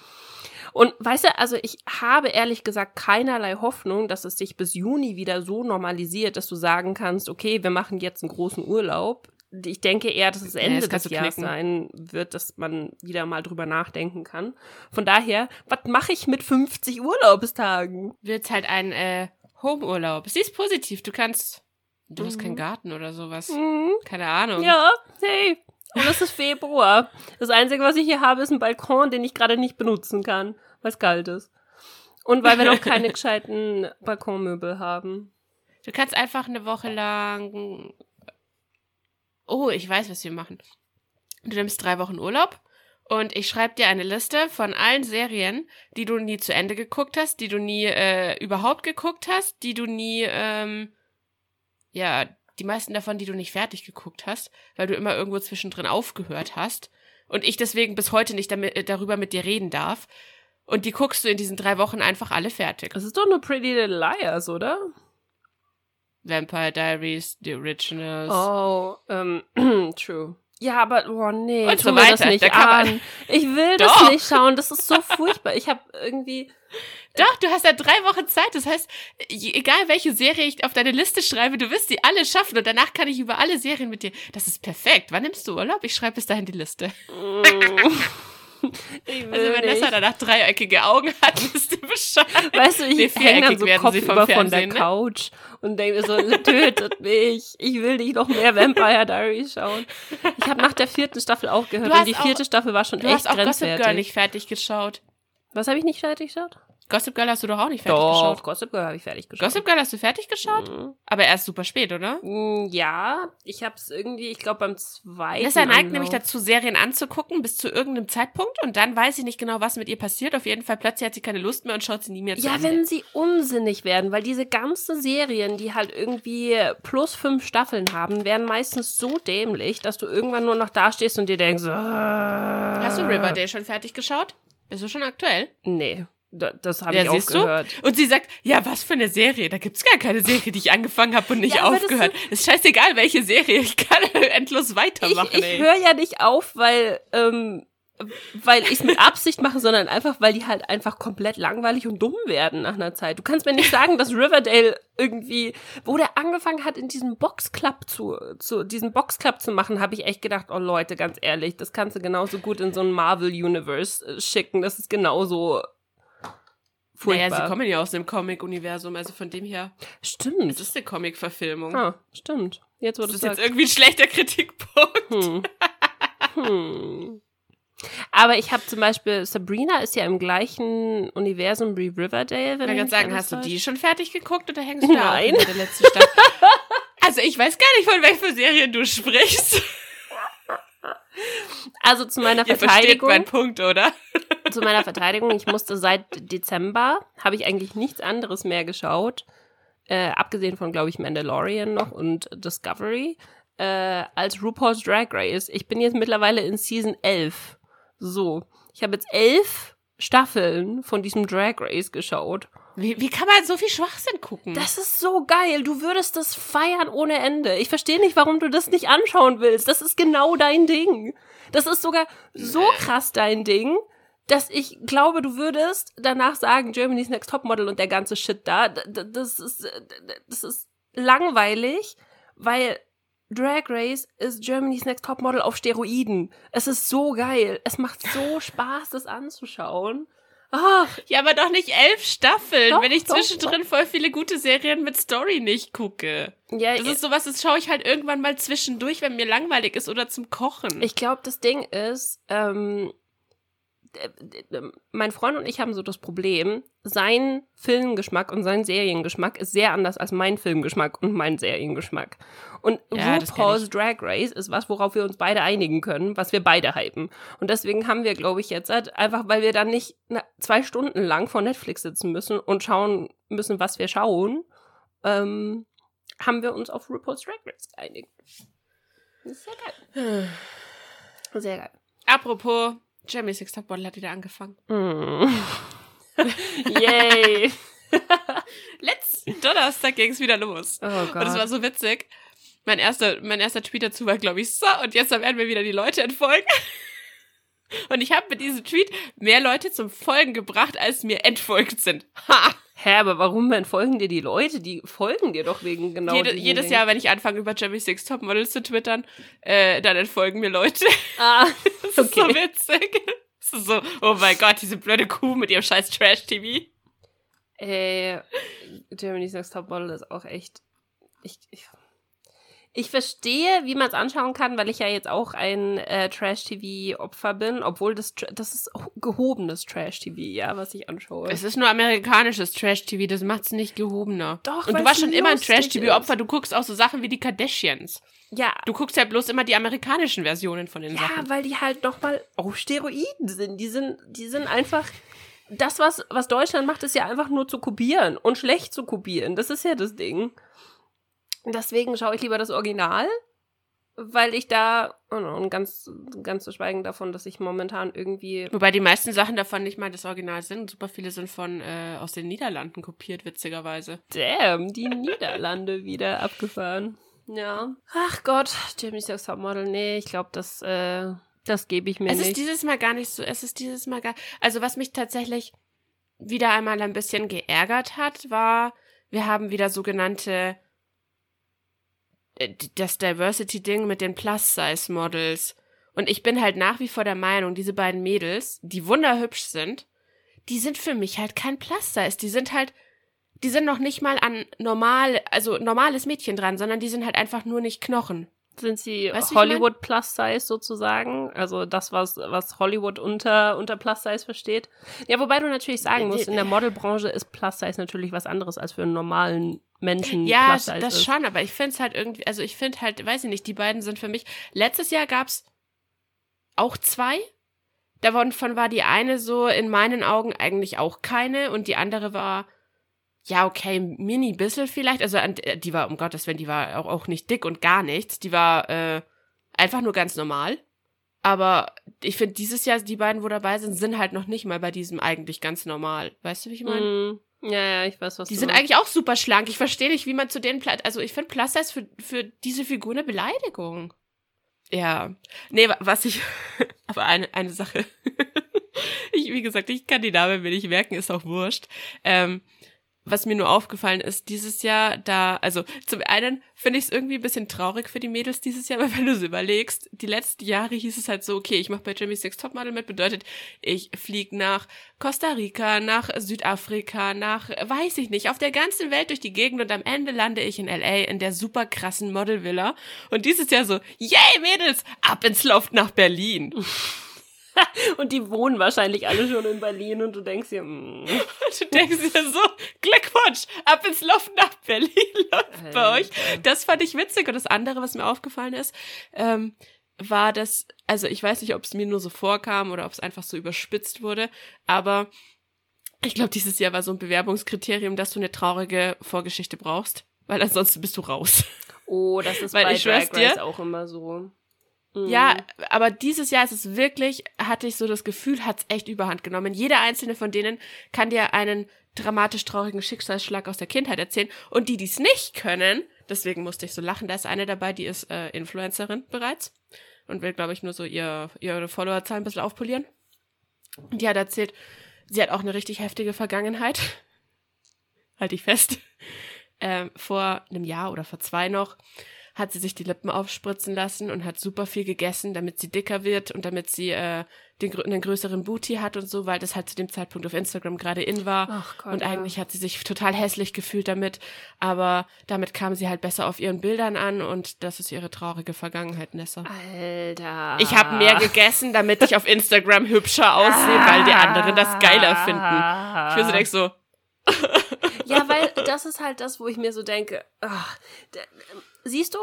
Und weißt du, also ich habe ehrlich gesagt keinerlei Hoffnung, dass es sich bis Juni wieder so normalisiert, dass du sagen kannst, okay, wir machen jetzt einen großen Urlaub. Ich denke eher, dass es Ja, Ende kannst des Jahres sein wird, dass man wieder mal drüber nachdenken kann. Von daher, was mache ich mit 50 Urlaubstagen? Wird's halt ein äh, Homeurlaub. Sie ist positiv. Du kannst. Du hast Mhm. keinen Garten oder sowas. Mhm. Keine Ahnung. Ja, hey. Und es ist Februar. Das Einzige, was ich hier habe, ist ein Balkon, den ich gerade nicht benutzen kann, weil es kalt ist. Und weil wir noch keine gescheiten Balkonmöbel haben. Du kannst einfach eine Woche lang. Oh, ich weiß, was wir machen. Du nimmst drei Wochen Urlaub und ich schreibe dir eine Liste von allen Serien, die du nie zu Ende geguckt hast, die du nie äh, überhaupt geguckt hast, die du nie, ähm, ja, die meisten davon, die du nicht fertig geguckt hast, weil du immer irgendwo zwischendrin aufgehört hast und ich deswegen bis heute nicht damit, äh, darüber mit dir reden darf. Und die guckst du in diesen drei Wochen einfach alle fertig. Das ist doch nur Pretty Little Liars, oder? Vampire Diaries, The Originals. Oh, ähm, true. Ja, aber, oh nee, Und tu so mir das weiter. nicht Da an. Ich will das Doch. nicht schauen, das ist so furchtbar. Ich habe irgendwie, Doch, du hast ja drei Wochen Zeit. Das heißt, egal welche Serie ich auf deine Liste schreibe, du wirst sie alle schaffen und danach kann ich über alle Serien mit dir. Das ist perfekt. Wann nimmst du Urlaub? Ich schreibe bis dahin die Liste. Also, wenn. Nessa danach dreieckige Augen hat, wisst ihr Bescheid. Weißt du, ich Nee, hänge dann so kopfüber von der ne? Couch und denke mir so, tötet mich. Ich will nicht noch mehr Vampire Diaries schauen. Ich habe nach der vierten Staffel aufgehört Du und die auch- vierte Staffel war schon Du echt hast auch Gossip grenzwertig. Girl nicht fertig geschaut. Was habe ich nicht fertig geschaut? Gossip Girl hast du doch auch nicht fertig Doch, geschaut. Gossip Girl habe ich fertig geschaut. Gossip Girl hast du fertig geschaut? Mhm. Aber erst super spät, oder? Mm, Ja, ich habe es irgendwie, ich glaube beim zweiten. Nessa neigt nämlich dazu, Serien anzugucken bis zu irgendeinem Zeitpunkt und dann weiß sie nicht genau, was mit ihr passiert. Auf jeden Fall plötzlich hat sie keine Lust mehr und schaut sie nie mehr zu Ja, wenn sie unsinnig werden, weil diese ganzen Serien, die halt irgendwie plus fünf Staffeln haben, werden meistens so dämlich, dass du irgendwann nur noch dastehst und dir denkst, ah. Hast du Riverdale schon fertig geschaut? Bist du schon aktuell? Nee, das habe Ja, ich siehst du? aufgehört. Und sie sagt, ja, was für eine Serie? Da gibt's gar keine Serie, die ich angefangen habe und nicht Ja, aber das aufgehört. Ist scheißegal, welche Serie. Ich kann endlos Ich, weitermachen, ich ey. höre ja nicht auf, weil, ähm, weil ich es mit Absicht mache, sondern einfach, weil die halt einfach komplett langweilig und dumm werden nach einer Zeit. Du kannst mir nicht sagen, dass Riverdale irgendwie, wo der angefangen hat, in diesem Boxclub zu, zu diesen Boxclub zu machen, habe ich echt gedacht, oh Leute, ganz ehrlich, das kannst du genauso gut in so ein Marvel Universe äh, schicken. Das ist genauso furchtbar. Naja, sie kommen ja aus dem Comic-Universum, also von dem her, es stimmt. ist eine Comic-Verfilmung. Ah, stimmt. Jetzt wurde das es ist jetzt irgendwie ein schlechter Kritikpunkt. Hm. Hm. Aber ich habe zum Beispiel, Sabrina ist ja im gleichen Universum wie Riverdale. Ich Wenn kann mich gerade sagen, hast du die schon fertig geguckt oder hängst du da Nein. in der letzten Stadt? also ich weiß gar nicht, von welcher Serie du sprichst. Also zu meiner Ihr versteht Verteidigung, meinen Punkt, oder? zu meiner Verteidigung, ich musste seit Dezember, habe ich eigentlich nichts anderes mehr geschaut, äh, abgesehen von, glaube ich, Mandalorian noch und Discovery, äh, als RuPaul's Drag Race. Ich bin jetzt mittlerweile in Season 11. So, ich habe jetzt elf Staffeln von diesem Drag Race geschaut. Wie, wie kann man so viel Schwachsinn gucken? Das ist so geil. Du würdest das feiern ohne Ende. Ich verstehe nicht, warum du das nicht anschauen willst. Das ist genau dein Ding. Das ist sogar so krass dein Ding, dass ich glaube, du würdest danach sagen, Germany's Next Topmodel und der ganze Shit da, das ist, das ist langweilig, weil Drag Race ist Germany's Next Topmodel auf Steroiden. Es ist so geil. Es macht so Spaß, das anzuschauen. Ah, ja, aber doch nicht elf Staffeln, Doch, wenn ich doch, zwischendrin voll viele gute Serien mit Story nicht gucke. ja, Das ist sowas, das schaue ich halt irgendwann mal zwischendurch, wenn mir langweilig ist oder zum Kochen. Ich glaube, das Ding ist, ähm, mein Freund und ich haben so das Problem, sein Filmgeschmack und sein Seriengeschmack ist sehr anders als mein Filmgeschmack und mein Seriengeschmack. Und Ja, RuPaul's. Drag Race ist was, worauf wir uns beide einigen können, was wir beide hypen. Und deswegen haben wir, glaube ich, jetzt halt einfach, weil wir dann nicht zwei Stunden lang vor Netflix sitzen müssen und schauen müssen, was wir schauen, ähm, haben wir uns auf RuPaul's Drag Race geeinigt. Das ist sehr geil. Sehr geil. Apropos, Jamie Six Topmodel hat wieder angefangen. Mm. Yay. Letzten Donnerstag ging es wieder los. Oh Und es war Gott. so witzig. Mein erster, mein erster Tweet dazu war, glaube ich, so, und jetzt werden wir wieder die Leute entfolgen. Und ich habe mit diesem Tweet mehr Leute zum Folgen gebracht, als mir entfolgt sind. Ha! Hä, aber warum entfolgen dir die Leute? Die folgen dir doch wegen genau Jede, jedes. Jahr, wenn ich anfange, über Jamie Six Topmodels zu twittern, äh, dann entfolgen mir Leute. Ah, Das ist so witzig. Das ist so, oh mein Gott, diese blöde Kuh mit ihrem scheiß Trash-TV. äh, Germany's Next Topmodel ist auch echt. Ich, ich, ich verstehe, wie man es anschauen kann, weil ich ja jetzt auch ein äh, Trash-TV-Opfer bin, obwohl das, das ist gehobenes Trash-TV, ja, was ich anschaue. Es ist nur amerikanisches Trash-TV, das macht's nicht gehobener. Doch, Und du warst schon immer ein Trash-TV-Opfer, du guckst auch so Sachen wie die Kardashians. ja, Du guckst ja bloß immer die amerikanischen Versionen von den Ja, Sachen. weil die halt nochmal auf Steroiden sind. Die sind, die sind einfach. Das, was, was Deutschland macht, ist ja einfach nur zu kopieren und schlecht zu kopieren. Das ist ja das Ding. Deswegen schaue ich lieber das Original, weil ich da, oh und ganz, ganz zu schweigen davon, dass ich momentan irgendwie. Wobei die meisten Sachen davon nicht mal das Original sind. Super viele sind von äh, aus den Niederlanden kopiert, witzigerweise. Damn, die Niederlande wieder abgefahren. Ja. Ach Gott, Jimmy's Next Topmodel. Nee, ich glaube, das, äh, das gebe ich mir es nicht. ist dieses Mal gar nicht so. Es ist dieses Mal gar. Also was mich tatsächlich wieder einmal ein bisschen geärgert hat, war, wir haben wieder sogenannte das Diversity-Ding mit den Plus-Size-Models. Und ich bin halt nach wie vor der Meinung, diese beiden Mädels, die wunderhübsch sind, die sind für mich halt kein Plus-Size. Die sind halt, die sind noch nicht mal an normal, also normales Mädchen dran, sondern die sind halt einfach nur nicht Knochen. Sind sie Weißt ich Hollywood Plus Size sozusagen? Also das, was, was Hollywood unter, unter Plus Size versteht? Ja, wobei du natürlich sagen musst, in der Modelbranche ist Plus Size natürlich was anderes als für einen normalen Menschen Ja, das ist. schon, aber ich finde es halt irgendwie, also ich finde halt, weiß ich nicht, die beiden sind für mich. Letztes Jahr gab's auch zwei. Davon war die eine so in meinen Augen eigentlich auch keine und die andere war, ja, okay, mini bissel vielleicht. Also an- die war, um Gottes Willen, die war auch, auch nicht dick und gar nichts. Die war äh, einfach nur ganz normal. Aber ich finde, dieses Jahr, die beiden, wo dabei sind, sind halt noch nicht mal bei diesem eigentlich ganz normal. Weißt du, wie ich meine? Mm, ja, ja, ich weiß, was Die sind meinst. eigentlich auch super schlank. Ich verstehe nicht, wie man zu denen Also ich finde Plus Size für, für diese Figur eine Beleidigung. Ja. Nee, wa- was ich. Aber eine, eine Sache. ich, wie gesagt, ich kann die Namen mir nicht merken, ist auch wurscht. Ähm, was mir nur aufgefallen ist, dieses Jahr, da, also zum einen finde ich es irgendwie ein bisschen traurig für die Mädels dieses Jahr, weil wenn du es überlegst, die letzten Jahre hieß es halt so, okay, ich mache bei Jimmy's Next Topmodel mit, bedeutet, ich fliege nach Costa Rica, nach Südafrika, nach, weiß ich nicht, auf der ganzen Welt durch die Gegend und am Ende lande ich in L.A. in der super krassen Modelvilla und dieses Jahr so, yay Mädels, ab ins Loft nach Berlin. Und die wohnen wahrscheinlich alle schon in Berlin und du denkst dir, mm, Du denkst dir so, Glückwunsch, ab ins Loft nach Berlin läuft bei euch. Das fand ich witzig. Und das andere, was mir aufgefallen ist, ähm, war das, also ich weiß nicht, ob es mir nur so vorkam oder ob es einfach so überspitzt wurde, aber ich glaube, dieses Jahr war so ein Bewerbungskriterium, dass du eine traurige Vorgeschichte brauchst, weil ansonsten bist du raus. oh, das ist Weil bei ich Drag Race dir- auch immer so. Ja, aber dieses Jahr ist es wirklich, hatte ich so das Gefühl, hat's echt überhand genommen. Jeder einzelne von denen kann dir einen dramatisch traurigen Schicksalsschlag aus der Kindheit erzählen. Und die, die es nicht können, deswegen musste ich so lachen, da ist eine dabei, die ist äh, Influencerin bereits und will, glaube ich, nur so ihr, ihre Followerzahl ein bisschen aufpolieren. Und die hat erzählt, sie hat auch eine richtig heftige Vergangenheit. Halte ich fest. Ähm, vor einem Jahr oder vor zwei noch hat sie sich die Lippen aufspritzen lassen und hat super viel gegessen, damit sie dicker wird und damit sie äh, den, einen größeren Booty hat und so, weil das halt zu dem Zeitpunkt auf Instagram gerade in war. Ach Gott, und ja. eigentlich hat sie sich total hässlich gefühlt damit, aber damit kam sie halt besser auf ihren Bildern an und das ist ihre traurige Vergangenheit, Nessa. Alter. Ich habe mehr gegessen, damit ich auf Instagram hübscher aussehe, weil die anderen das geiler finden. Ich bin so denk so, Ja, weil das ist halt das, wo ich mir so denke, ach, siehst du,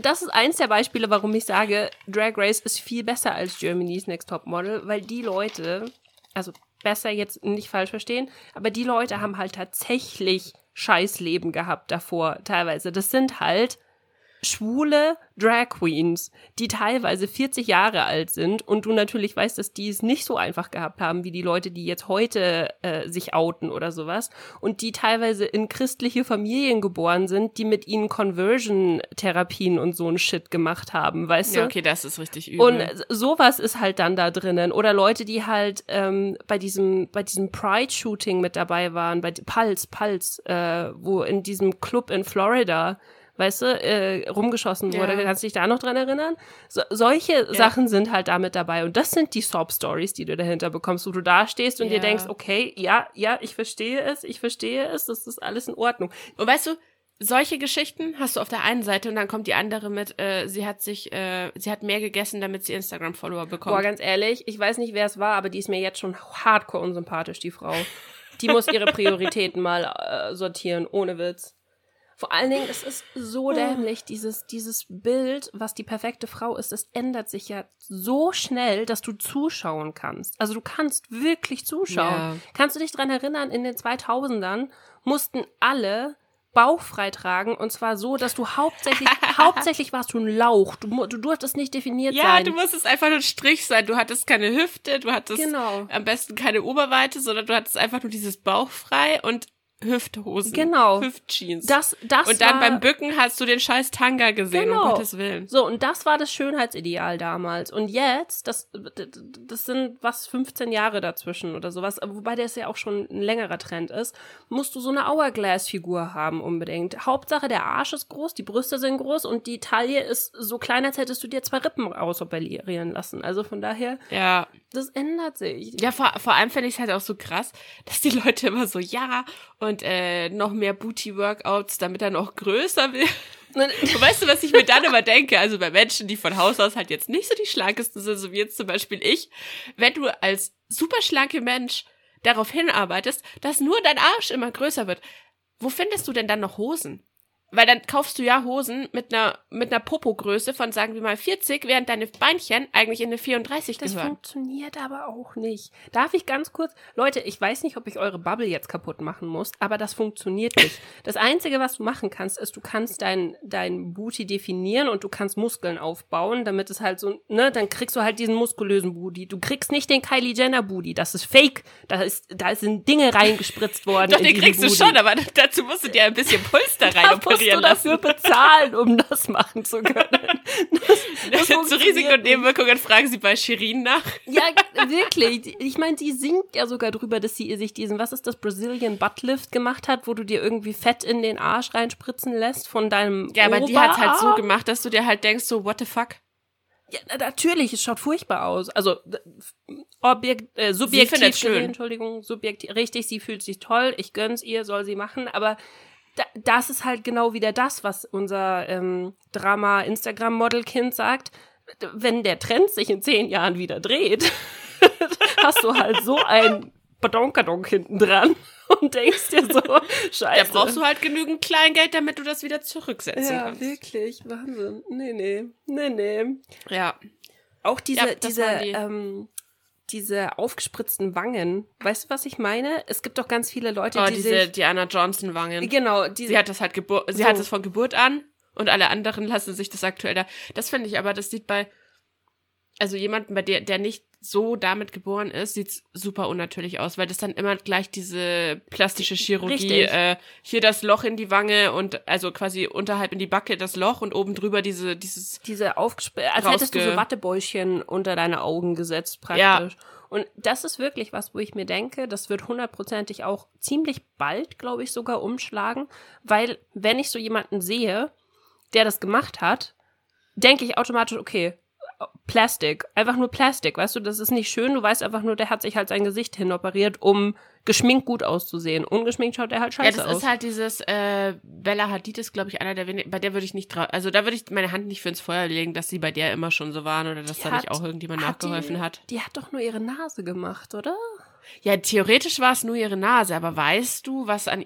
das ist eins der Beispiele, warum ich sage, Drag Race ist viel besser als Germany's Next Top Model, weil die Leute, also besser jetzt nicht falsch verstehen, aber die Leute haben halt tatsächlich Scheißleben gehabt davor teilweise. Das sind halt schwule Drag Queens, die teilweise 40 Jahre alt sind und du natürlich weißt, dass die es nicht so einfach gehabt haben wie die Leute, die jetzt heute äh, sich outen oder sowas und die teilweise in christliche Familien geboren sind, die mit ihnen Conversion-Therapien und so ein Shit gemacht haben, weißt ja, du? okay, das ist richtig übel. Und sowas ist halt dann da drinnen. Oder Leute, die halt ähm, bei diesem, bei diesem Pride-Shooting mit dabei waren, bei Pulse, Pulse, äh, wo in diesem Club in Florida, weißt du, äh, rumgeschossen wurde. Ja. Kannst du dich da noch dran erinnern? So, solche Sachen sind halt da mit dabei. Und das sind die Sob-Stories, die du dahinter bekommst, wo du da stehst und dir Ja. denkst, okay, ja, ja, ich verstehe es, ich verstehe es, das ist alles in Ordnung. Und weißt du, solche Geschichten hast du auf der einen Seite und dann kommt die andere mit, äh, sie hat sich, äh, sie hat mehr gegessen, damit sie Instagram-Follower bekommt. Boah, ganz ehrlich, ich weiß nicht, wer es war, aber die ist mir jetzt schon hardcore unsympathisch, die Frau. Die muss ihre Prioritäten mal äh, sortieren, ohne Witz. Vor allen Dingen, es ist so dämlich, dieses, dieses Bild, was die perfekte Frau ist, das ändert sich ja so schnell, dass du zuschauen kannst. Also du kannst wirklich zuschauen. Ja. Kannst du dich dran erinnern, in den 2000ern mussten alle bauchfrei tragen und zwar so, dass du hauptsächlich, hauptsächlich warst du ein Lauch. Du, du durftest nicht definiert ja, sein. du musstest einfach nur ein Strich sein. Du hattest keine Hüfte, du hattest Genau. am besten keine Oberweite, sondern du hattest einfach nur dieses Bauch frei und Hüfthosen. Genau. Hüftjeans. Das, das und dann war, beim Bücken hast du den scheiß Tanga gesehen, Genau. um Gottes Willen. So, und das war das Schönheitsideal damals. Und jetzt, das, das sind was 15 Jahre dazwischen oder sowas, wobei das ja auch schon ein längerer Trend ist, musst du so eine Hourglass-Figur haben unbedingt. Hauptsache, der Arsch ist groß, die Brüste sind groß und die Taille ist so klein, als hättest du dir zwei Rippen ausoperieren lassen. Also von daher, Ja. das ändert sich. Ja, vor, vor allem finde ich es halt auch so krass, dass die Leute immer so, ja, und und äh, noch mehr Booty-Workouts, damit er noch größer wird. Und weißt du, was ich mir dann immer denke? Also bei Menschen, die von Haus aus halt jetzt nicht so die schlankesten sind, so wie jetzt zum Beispiel ich, wenn du als super schlanke Mensch darauf hinarbeitest, dass nur dein Arsch immer größer wird, wo findest du denn dann noch Hosen? Weil dann kaufst du ja Hosen mit einer, mit einer Popo-Größe von, sagen wir mal, 40, während deine Beinchen eigentlich in eine 34 Das gehören. funktioniert aber auch nicht. Darf ich ganz kurz, Leute, ich weiß nicht, ob ich eure Bubble jetzt kaputt machen muss, aber das funktioniert nicht. Das Einzige, was du machen kannst, ist, du kannst dein, dein Booty definieren und du kannst Muskeln aufbauen, damit es halt so, ne, dann kriegst du halt diesen muskulösen Booty. Du kriegst nicht den Kylie Jenner Booty, das ist fake. Da ist, da sind Dinge reingespritzt worden. Doch, den kriegst du Booty. schon, aber dazu musst du dir ein bisschen da rein du dafür bezahlen, um das machen zu können. Das, das Zu Risiken und. Nebenwirkungen fragen Sie bei Shirin nach. Ja, wirklich. Ich meine, sie singt ja sogar drüber, dass sie sich diesen, was ist das, Brazilian Buttlift gemacht hat, wo du dir irgendwie Fett in den Arsch reinspritzen lässt von deinem Ja, aber die hat's halt so Oberarm. gemacht, dass du dir halt denkst, so, what the fuck? Ja, na, natürlich, es schaut furchtbar aus. Also objekt, äh, subjektiv gesehen, schön. Entschuldigung, subjektiv, richtig, sie fühlt sich toll, ich gönn's ihr, soll sie machen, aber das ist halt genau wieder das, was unser ähm, Drama-Instagram-Model-Kind sagt. Wenn der Trend sich in zehn Jahren wieder dreht, hast du halt so ein Badonkadonk hinten dran und denkst dir so, Da scheiße. brauchst du halt genügend Kleingeld, damit du das wieder zurücksetzen ja, kannst. wirklich, Wahnsinn. Nee, nee, nee, nee. Ja. Auch diese, Ja, diese, die. ähm, diese aufgespritzten Wangen. Weißt du, was ich meine? Es gibt doch ganz viele Leute, Oh, die diese sich. Diana Johnson Wangen. Genau, diese. Sie hat das halt gebur sie So. hat es von Geburt an und alle anderen lassen sich das aktuell da. Das finde ich aber, das sieht bei also jemanden, bei der der nicht so damit geboren ist, sieht's super unnatürlich aus, weil das dann immer gleich diese plastische Chirurgie, Richtig. äh, hier das Loch in die Wange und also quasi unterhalb in die Backe das Loch und oben drüber diese dieses diese aufgesperrt, als hättest du so Wattebäuschen unter deine Augen gesetzt, praktisch. Und das ist wirklich was, wo ich mir denke, das wird hundertprozentig auch ziemlich bald, glaube ich, sogar umschlagen, weil wenn ich so jemanden sehe, der das gemacht hat, denke ich automatisch, okay, Plastik, einfach nur Plastik, weißt du, das ist nicht schön, du weißt einfach nur, der hat sich halt sein Gesicht hinoperiert, um geschminkt gut auszusehen. Ungeschminkt schaut er halt Ja, scheiße das aus. ist halt dieses äh, Bella Hadid ist, glaube ich, einer der wenigen, bei der würde ich nicht also da würde ich meine Hand nicht für ins Feuer legen, dass sie bei der immer schon so waren oder dass Die da nicht hat- auch irgendjemand hat nachgeholfen die, hat. Die hat doch nur ihre Nase gemacht, oder? Ja, theoretisch war es nur ihre Nase, aber weißt du, was an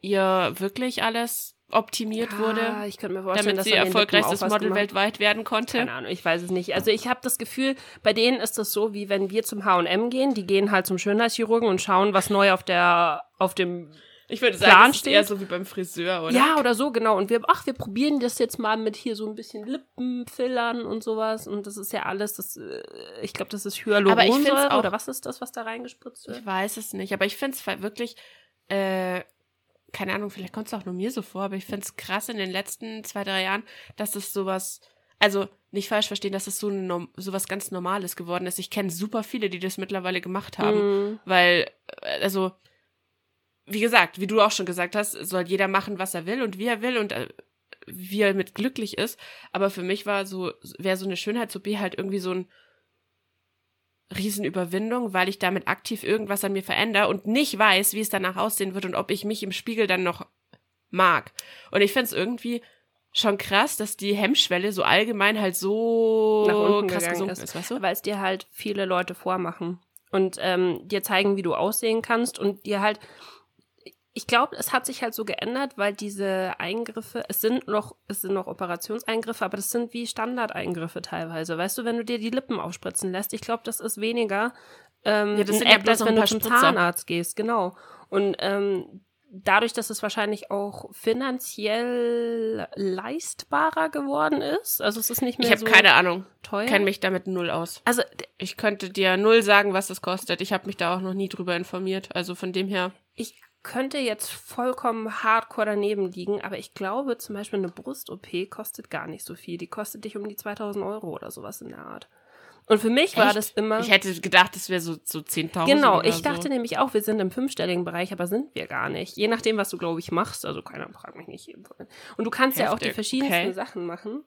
ihr wirklich alles optimiert Ah, wurde, ich könnte mir vorstellen, damit dass sie auch was Model gemacht- weltweit werden konnte? Keine Ahnung, ich weiß es nicht. Also ich habe das Gefühl, bei denen ist das so, wie wenn wir zum H&M gehen. Die gehen halt zum Schönheitschirurgen und schauen, was neu auf der auf dem Ich würde Plan sagen, das ist steht. eher so wie beim Friseur, oder? ja oder so genau. Und wir ach, wir probieren das jetzt mal mit hier so ein bisschen Lippenfillern und sowas. Und das ist ja alles, das äh, ich glaube, das ist Hyaluronsäure oder was ist das, was da reingespritzt wird? Ich weiß es nicht, aber ich finde es wirklich, äh, keine Ahnung, vielleicht kommt es auch nur mir so vor, aber ich finde es krass in den letzten zwei, drei Jahren, dass es sowas, also nicht falsch verstehen, dass es so ein, Norm- sowas ganz Normales geworden ist. Ich kenne super viele, die das mittlerweile gemacht haben, Mm. weil, äh, also, wie gesagt, wie du auch schon gesagt hast, soll jeder machen, was er will und wie er will und äh, wie er mit glücklich ist. Aber für mich war so, wäre so eine Schönheits-OP halt irgendwie so ein Riesenüberwindung, weil ich damit aktiv irgendwas an mir verändere und nicht weiß, wie es danach aussehen wird und ob ich mich im Spiegel dann noch mag. Und ich finde es irgendwie schon krass, dass die Hemmschwelle so allgemein halt so Nach unten krass gesunken ist. ist, weißt du? Weil es dir halt viele Leute vormachen und ähm, dir zeigen, wie du aussehen kannst und dir halt. Ich glaube, es hat sich halt so geändert, weil diese Eingriffe, es sind noch, es sind noch Operationseingriffe, aber das sind wie Standardeingriffe teilweise. Weißt du, wenn du dir die Lippen aufspritzen lässt, ich glaube, das ist weniger ähm, Ja, das sind ja Act, bloß als wenn du zum Spritzer. Zahnarzt gehst, genau. Und ähm, dadurch, dass es wahrscheinlich auch finanziell leistbarer geworden ist, also es ist nicht mehr Ich habe so keine Ahnung, teuer. kenne mich damit null aus. also Ich könnte dir null sagen, was das kostet. Ich habe mich da auch noch nie drüber informiert. Also von dem her. ich könnte jetzt vollkommen hardcore daneben liegen, aber ich glaube zum Beispiel eine Brust-OP kostet gar nicht so viel. Die kostet dich um die 2000 Euro oder sowas in der Art. Und für mich war Echt? das immer. Ich hätte gedacht, es wäre so, so 10.000. Genau, ich dachte so. nämlich auch, wir sind im fünfstelligen Bereich, aber sind wir gar nicht. Je nachdem, was du, glaube ich, machst. Also keiner fragt mich nicht. Und du kannst ja auch die Heftig, verschiedensten okay. Sachen machen.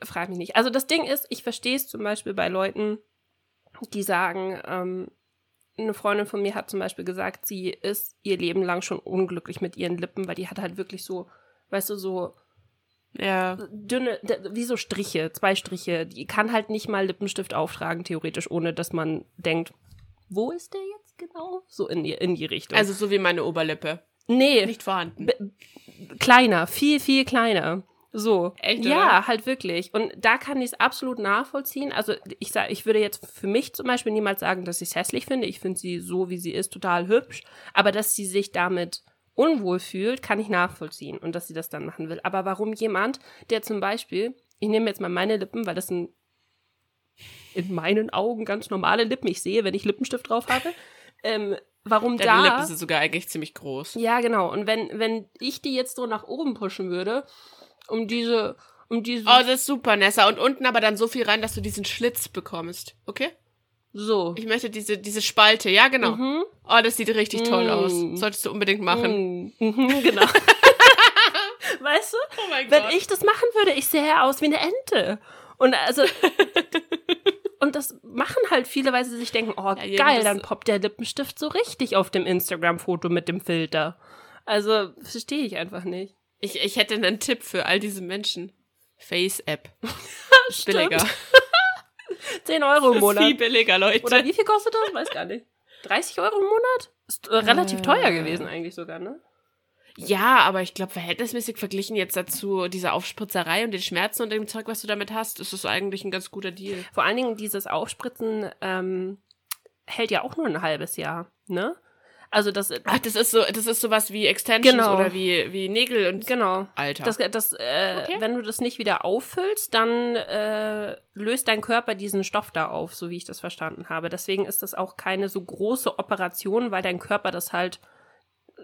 Frag mich nicht. Also das Ding ist, ich verstehe es zum Beispiel bei Leuten, die sagen, ähm, eine Freundin von mir hat zum Beispiel gesagt, sie ist ihr Leben lang schon unglücklich mit ihren Lippen, weil die hat halt wirklich so, weißt du, so Ja. dünne, wie so Striche, zwei Striche. Die kann halt nicht mal Lippenstift auftragen, theoretisch, ohne dass man denkt, wo ist der jetzt genau? So in die, in die Richtung. Also so wie meine Oberlippe. nee, Nicht vorhanden. kleiner, viel, viel kleiner. So. Echt, Ja, oder? halt wirklich. Und da kann ich es absolut nachvollziehen. Also ich sag, ich würde jetzt für mich zum Beispiel niemals sagen, dass ich es hässlich finde. Ich finde sie so, wie sie ist, total hübsch. Aber dass sie sich damit unwohl fühlt, kann ich nachvollziehen. Und dass sie das dann machen will. Aber warum jemand, der zum Beispiel, ich nehme jetzt mal meine Lippen, weil das sind in meinen Augen ganz normale Lippen. Ich sehe, wenn ich Lippenstift drauf habe. Ähm, warum Deine da? Lippe sind sogar eigentlich ziemlich groß. Ja, genau. Und wenn, wenn ich die jetzt so nach oben pushen würde, um diese, um diese, Oh, das ist super, Nessa. Und unten aber dann so viel rein, dass du diesen Schlitz bekommst. Okay? so. Ich möchte diese, diese Spalte. Ja, genau. Mhm. Oh, das sieht richtig toll Mm. aus. Solltest du unbedingt machen. Mhm, mhm, genau. weißt du? Oh mein Wenn ich das machen würde, ich sähe aus wie eine Ente. Und also, und das machen halt viele, weil sie sich denken, oh Ja, geil, dann poppt der Lippenstift so richtig auf dem Instagram-Foto mit dem Filter. Also, verstehe ich einfach nicht. Ich, ich hätte einen Tipp für all diese Menschen. Face-App. Billiger. 10 Euro im Monat. Viel billiger, Leute. Oder wie viel kostet das? Weiß gar nicht. 30 Euro im Monat? Ist äh, relativ Äh. teuer gewesen eigentlich sogar, ne? Ja, aber ich glaube, verhältnismäßig verglichen jetzt dazu, diese Aufspritzerei und den Schmerzen und dem Zeug, was du damit hast, ist es eigentlich ein ganz guter Deal. Vor allen Dingen dieses Aufspritzen ähm, hält ja auch nur ein halbes Jahr, ne? Also das, Ach, das ist so, das ist sowas wie Extensions Genau. oder wie, wie Nägel und genau. Alter. Das, das, äh, Okay. Wenn du das nicht wieder auffüllst, dann äh, löst dein Körper diesen Stoff da auf, so wie ich das verstanden habe. Deswegen ist das auch keine so große Operation, weil dein Körper das halt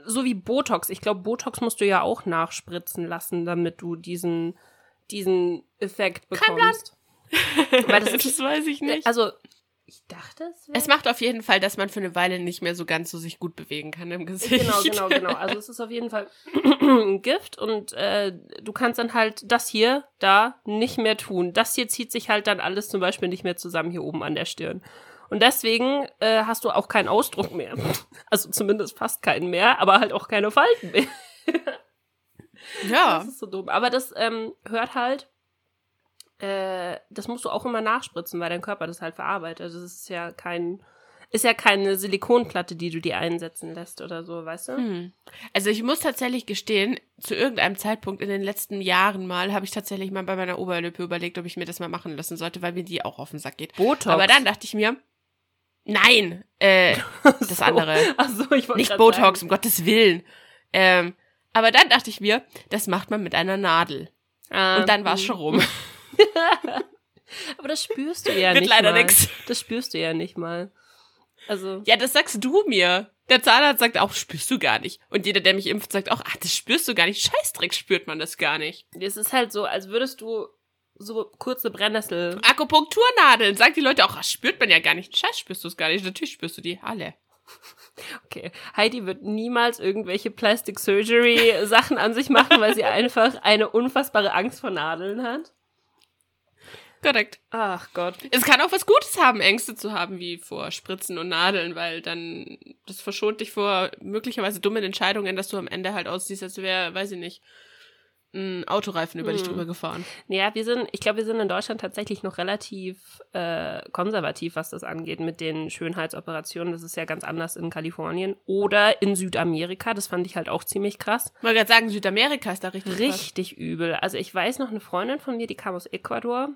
so wie Botox. Ich glaube, Botox musst du ja auch nachspritzen lassen, damit du diesen diesen Effekt bekommst. Weil das das, weiß ich nicht. also ich dachte es. Es macht auf jeden Fall, dass man für eine Weile nicht mehr so ganz so sich gut bewegen kann im Gesicht. Genau, genau, genau. Also es ist auf jeden Fall ein Gift und äh, du kannst dann halt das hier, da nicht mehr tun. Das hier zieht sich halt dann alles zum Beispiel nicht mehr zusammen hier oben an der Stirn. Und deswegen äh, hast du auch keinen Ausdruck mehr. Also zumindest fast keinen mehr, aber halt auch keine Falten mehr. Ja. Das ist so dumm. Aber das ähm, hört halt, äh, das musst du auch immer nachspritzen, weil dein Körper das halt verarbeitet. Also das ist ja kein, ist ja keine Silikonplatte, die du dir einsetzen lässt oder so, weißt du? Hm. Also ich muss tatsächlich gestehen, zu irgendeinem Zeitpunkt in den letzten Jahren mal habe ich tatsächlich mal bei meiner Oberlippe überlegt, ob ich mir das mal machen lassen sollte, weil mir die auch auf den Sack geht. Botox. Aber dann dachte ich mir, nein, äh, das So. andere. Ach so, ich wollte nicht Botox, Sagen. um Gottes Willen. Ähm, aber dann dachte ich mir, das macht man mit einer Nadel. Ähm, Und dann war es schon rum. Aber das spürst du ja Wird nicht leider mal. nix. Das spürst du ja nicht mal. Also, Ja, das sagst du mir. Der Zahnarzt sagt auch, spürst du gar nicht. Und jeder, der mich impft, sagt auch, ach, das spürst du gar nicht. Scheißdreck spürt man das gar nicht. es ist halt so, als würdest du so kurze Brennnessel. Akupunkturnadeln, sagen die Leute auch, ach, spürt man ja gar nicht. Scheiß spürst du es gar nicht. Natürlich spürst du die alle. Okay, Heidi wird niemals irgendwelche Plastic Surgery Sachen an sich machen, weil sie einfach eine unfassbare Angst vor Nadeln hat. Korrekt. Ach Gott. Es kann auch was Gutes haben, Ängste zu haben, wie vor Spritzen und Nadeln, weil dann, das verschont dich vor möglicherweise dummen Entscheidungen, dass du am Ende halt aussiehst, als wäre, weiß ich nicht, ein Autoreifen über dich Hm. drüber gefahren. Ja, wir sind, ich glaube, wir sind in Deutschland tatsächlich noch relativ äh, konservativ, was das angeht mit den Schönheitsoperationen. Das ist ja ganz anders in Kalifornien oder in Südamerika. Das fand ich halt auch ziemlich krass. Ich wollte gerade sagen, Südamerika ist da richtig. krass. Richtig übel. Also ich weiß noch, eine Freundin von mir, die kam aus Ecuador.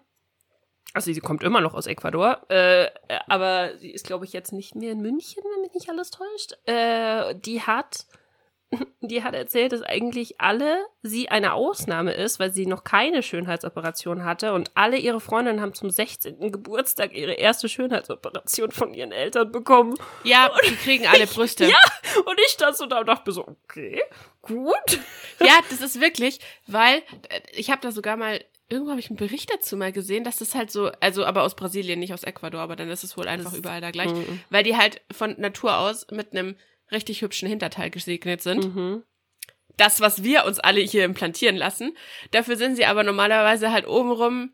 Also sie kommt immer noch aus Ecuador, äh, aber sie ist, glaube ich, jetzt nicht mehr in München, wenn mich nicht alles täuscht. Äh, die hat, die hat erzählt, dass eigentlich alle sie eine Ausnahme ist, weil sie noch keine Schönheitsoperation hatte und alle ihre Freundinnen haben zum 16. Geburtstag ihre erste Schönheitsoperation von ihren Eltern bekommen. Ja, die kriegen alle Brüste. Ja. Und ich stand so da und dachte mir so, okay, gut. Ja, das ist wirklich, weil äh, ich habe da sogar mal irgendwo habe ich einen Bericht dazu mal gesehen, dass das halt so, also aber aus Brasilien, nicht aus Ecuador, aber dann ist es wohl einfach Das- überall da gleich, Mhm. weil die halt von Natur aus mit einem richtig hübschen Hinterteil gesegnet sind. Mhm. Das, was wir uns alle hier implantieren lassen. Dafür sind sie aber normalerweise halt obenrum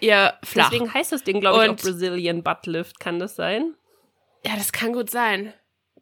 eher flach. Deswegen heißt das Ding, glaube ich, auch Brazilian Butt Lift. Kann das sein? Ja, das kann gut sein.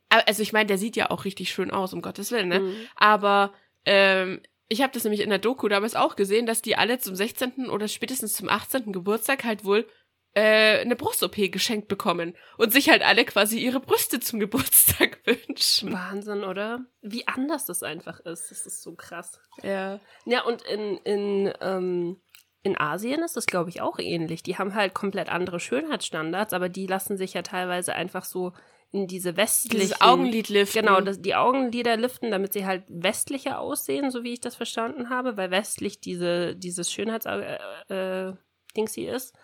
Also ich meine, der sieht ja auch richtig schön aus, um Gottes Willen, ne? Mhm. Aber ähm, ich habe das nämlich in der Doku damals auch gesehen, dass die alle zum 16. oder spätestens zum 18. Geburtstag halt wohl äh, eine Brust-OP geschenkt bekommen und sich halt alle quasi ihre Brüste zum Geburtstag wünschen. Wahnsinn, oder? Wie anders das einfach ist. Das ist so krass. Ja. Ja, und in, in, ähm, in Asien ist das, glaube ich, auch ähnlich. Die haben halt komplett andere Schönheitsstandards, aber die lassen sich ja teilweise einfach so in diese westlichen... Dieses Augenlid liften. Genau, das, die Augenlider liften, damit sie halt westlicher aussehen, so wie ich das verstanden habe, weil westlich diese, dieses Schönheits-Dings äh, äh, ist.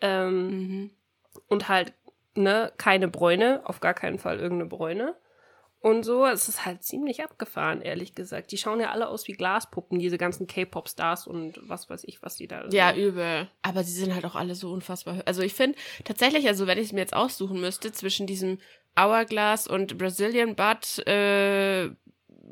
Ähm, Mhm. und halt, ne, keine Bräune, auf gar keinen Fall irgendeine Bräune. Und so, es ist halt ziemlich abgefahren, ehrlich gesagt. Die schauen ja alle aus wie Glaspuppen, diese ganzen K-Pop-Stars und was weiß ich, was die da Ja, übel. Aber sie sind halt auch alle so unfassbar. Also ich finde tatsächlich, also wenn ich es mir jetzt aussuchen müsste, zwischen diesem Hourglass und Brazilian Butt äh,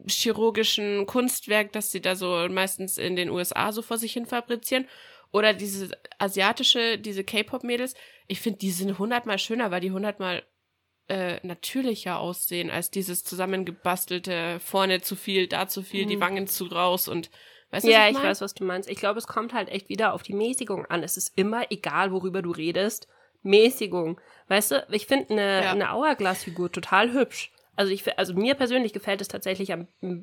chirurgischen Kunstwerk, das sie da so meistens in den USA so vor sich hin fabrizieren, oder diese asiatische, diese K-Pop-Mädels, ich finde, die sind hundertmal schöner, weil die hundertmal äh, natürlicher aussehen als dieses zusammengebastelte, vorne zu viel, da zu viel, die Mhm. Wangen zu raus und weißt du, Ja, ich mein? weiß, was du meinst. Ich glaube, es kommt halt echt wieder auf die Mäßigung an. Es ist immer egal, worüber du redest. Mäßigung. Weißt du, ich finde eine, Ja. eine Hourglass-Figur total hübsch. Also, ich, also mir persönlich gefällt es tatsächlich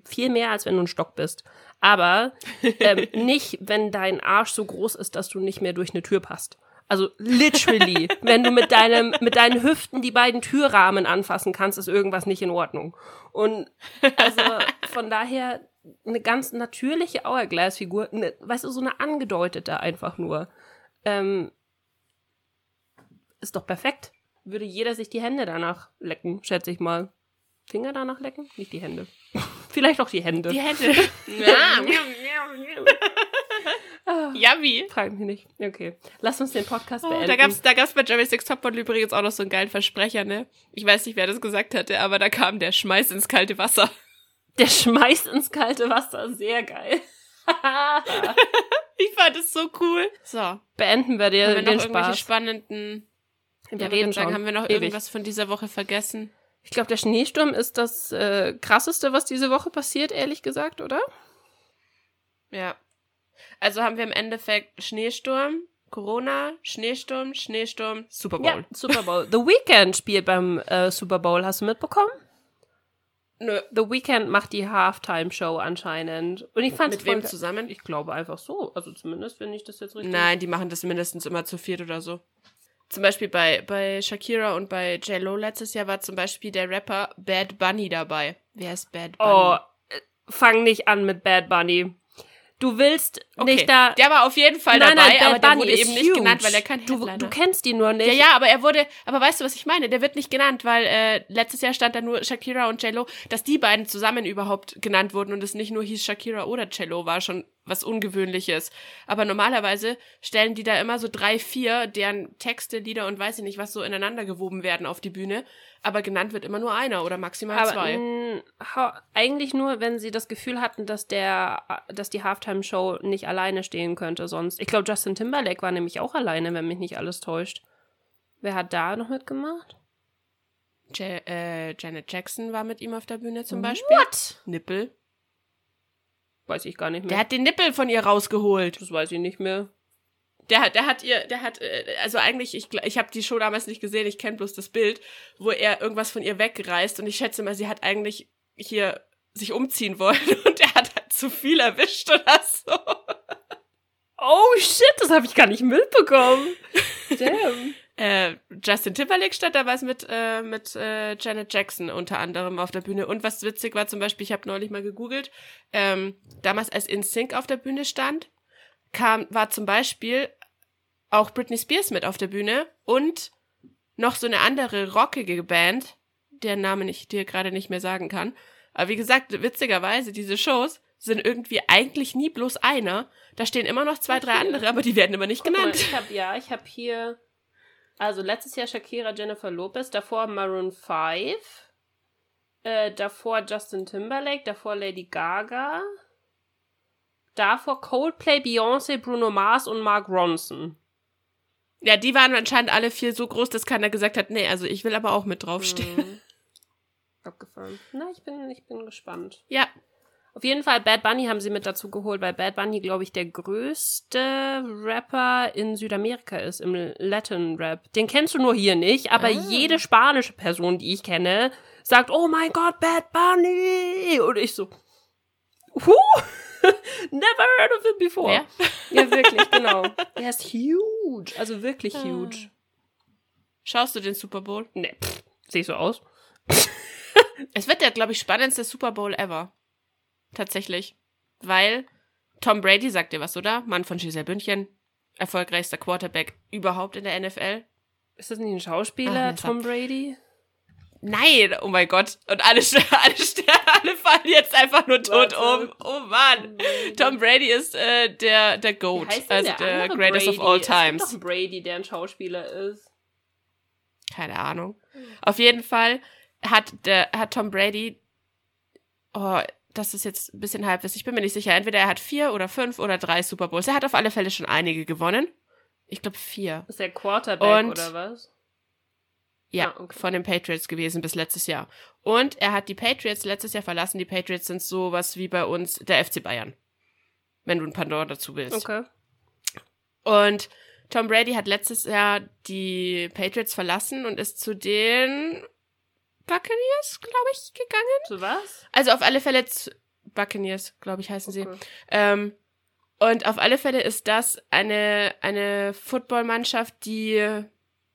viel mehr, als wenn du ein Stock bist. Aber ähm, nicht, wenn dein Arsch so groß ist, dass du nicht mehr durch eine Tür passt. Also literally, wenn du mit deinem mit deinen Hüften die beiden Türrahmen anfassen kannst, ist irgendwas nicht in Ordnung. Und also von daher eine ganz natürliche Hourglass-Figur, ne, weißt du, so eine angedeutete einfach nur. Ähm, ist doch perfekt. Würde jeder sich die Hände danach lecken, schätze ich mal. Finger danach lecken? Nicht die Hände. Vielleicht auch die Hände. Die Hände. ja. Ah, Yummy. Frag mich nicht. Okay. Lass uns den Podcast Oh, beenden. da gab's, da gab's bei Jerry Six Topmodel übrigens auch noch so einen geilen Versprecher, ne? Ich weiß nicht, wer das gesagt hatte, aber da kam der Schmeiß ins kalte Wasser. Der schmeißt ins kalte Wasser. Sehr geil. Ich fand es so cool. So, Beenden wir dir den irgendwelche Spaß. spannenden... Wir Ja, reden sagen, haben wir noch Ewig. irgendwas von dieser Woche vergessen? Ich glaube, der Schneesturm ist das äh, krasseste, was diese Woche passiert, ehrlich gesagt, oder? Ja. Also haben wir im Endeffekt Schneesturm, Corona, Schneesturm, Schneesturm, Super Bowl. Ja, Super Bowl. The Weeknd spielt beim äh, Super Bowl. Hast du mitbekommen? Nö. The Weeknd macht die Halftime-Show anscheinend. Und ich fand Mit wem zusammen? Ich glaube einfach so. Also zumindest finde ich das jetzt richtig. Nein, die machen das mindestens immer zu viert oder so. Zum Beispiel bei, bei Shakira und bei J-Lo letztes Jahr war zum Beispiel der Rapper Bad Bunny dabei. Wer ist Bad Bunny? Oh, äh, fang nicht an mit Bad Bunny. Du willst okay. nicht da. der war auf jeden Fall nein, dabei, nein, Bad aber der Bunny wurde eben nicht huge. genannt, weil er kein du, Headliner du kennst ihn nur nicht. Ja, ja, aber er wurde, aber weißt du, was ich meine? Der wird nicht genannt, weil äh, letztes Jahr stand da nur Shakira und J-Lo, dass die beiden zusammen überhaupt genannt wurden und es nicht nur hieß Shakira oder J-Lo, war schon was Ungewöhnliches. Aber normalerweise stellen die da immer so drei, vier, deren Texte, Lieder und weiß ich nicht, was so ineinander gewoben werden auf die Bühne. Aber genannt wird immer nur einer oder maximal Aber zwei. mh, eigentlich nur, wenn sie das Gefühl hatten, dass der, dass die Halftime-Show nicht alleine stehen könnte. Sonst, ich glaube, Justin Timberlake war nämlich auch alleine, wenn mich nicht alles täuscht. Wer hat da noch mitgemacht? Ja äh, Janet Jackson war mit ihm auf der Bühne zum Beispiel. What? Nippel. Weiß ich gar nicht mehr. Der hat den Nippel von ihr rausgeholt. das weiß ich nicht mehr. Der hat, der hat ihr, der hat, äh, also eigentlich, ich, ich habe die Show damals nicht gesehen, ich kenne bloß das Bild, wo er irgendwas von ihr wegreißt und ich schätze mal, sie hat eigentlich hier sich umziehen wollen und er hat halt zu viel erwischt oder so. Oh shit, das habe ich gar nicht mitbekommen. Damn. Äh, Justin Timberlake stand damals mit, äh, mit äh, Janet Jackson unter anderem auf der Bühne. Und was witzig war zum Beispiel, ich habe neulich mal gegoogelt, ähm, damals als InSync auf der Bühne stand, kam, war zum Beispiel auch Britney Spears mit auf der Bühne und noch so eine andere rockige Band, deren Namen ich dir gerade nicht mehr sagen kann. Aber wie gesagt, witzigerweise, diese Shows sind irgendwie eigentlich nie bloß einer. Da stehen immer noch zwei, drei andere, aber die werden immer nicht Guck mal, genannt. ich habe ja, ich habe hier also letztes Jahr Shakira, Jennifer Lopez, davor Maroon 5, äh, davor Justin Timberlake, davor Lady Gaga, davor Coldplay, Beyoncé, Bruno Mars und Mark Ronson. Ja, die waren anscheinend alle vier so groß, dass keiner gesagt hat, nee, also ich will aber auch mit draufstehen. Mhm. Abgefahren. Na, ich bin, ich bin gespannt. Ja, Auf jeden Fall, Bad Bunny haben sie mit dazu geholt, weil Bad Bunny, glaube ich, der größte Rapper in Südamerika ist, im Latin Rap. Den kennst du nur hier nicht, aber Ah. jede spanische Person, die ich kenne, sagt, oh mein Gott, Bad Bunny! Und ich so, who? Never heard of him before. Wer? Ja, wirklich, genau. Der ist huge, also wirklich Ah. huge. schaust du den Super Bowl? Ne, pff, sehe ich so aus? Es wird der, glaube ich, spannendste Super Bowl ever. Tatsächlich. Weil Tom Brady sagt dir was, oder? Mann von Giselle Bündchen. Erfolgreichster Quarterback überhaupt in der NFL. Ist das nicht ein Schauspieler, nee, Tom Brady? Nein, oh mein Gott. Und alle, alle, alle fallen jetzt einfach nur tot Warte. um. Oh Mann. Tom Brady ist äh, der, der Goat. Also der, andere greatest Brady? of all Es gibt doch times. Brady, der ein Schauspieler ist. Keine Ahnung. Auf jeden Fall hat, der, hat Tom Brady. Oh, das ist jetzt ein bisschen halbwiss. Ich bin mir nicht sicher. Entweder er hat vier oder fünf oder drei Super Bowls. Er hat auf alle Fälle schon einige gewonnen. Ich glaube vier. Ist der Quarterback Und- oder was? Ja, Ah, okay. von den Patriots gewesen bis letztes Jahr. Und er hat die Patriots letztes Jahr verlassen. Die Patriots sind sowas wie bei uns der FC Bayern. Wenn du ein Pendant dazu willst. Okay. Und Tom Brady hat letztes Jahr die Patriots verlassen und ist zu den Buccaneers, glaube ich, gegangen. Zu was? Also auf alle Fälle zu Buccaneers, glaube ich, heißen sie. Okay. Ähm, und auf alle Fälle ist das eine, eine Footballmannschaft, die,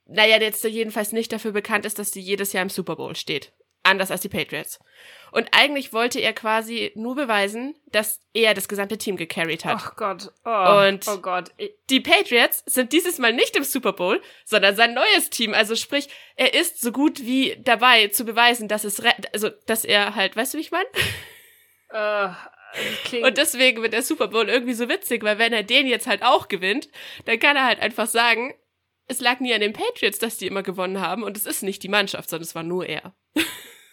naja, jetzt jedenfalls nicht dafür bekannt ist, dass sie jedes Jahr im Super Bowl steht. Anders als die Patriots. Und eigentlich wollte er quasi nur beweisen, dass er das gesamte Team gecarried hat. Ach Gott. Oh, Und- oh Gott. Die Patriots sind dieses Mal nicht im Super Bowl, sondern sein neues Team. Also sprich, er ist so gut wie dabei zu beweisen, dass es, also, dass er halt, weißt du, wie ich meine? äh, das klingt, Und deswegen wird der Super Bowl irgendwie so witzig, weil wenn er den jetzt halt auch gewinnt, dann kann er halt einfach sagen, es lag nie an den Patriots, dass die immer gewonnen haben und es ist nicht die Mannschaft, sondern es war nur er.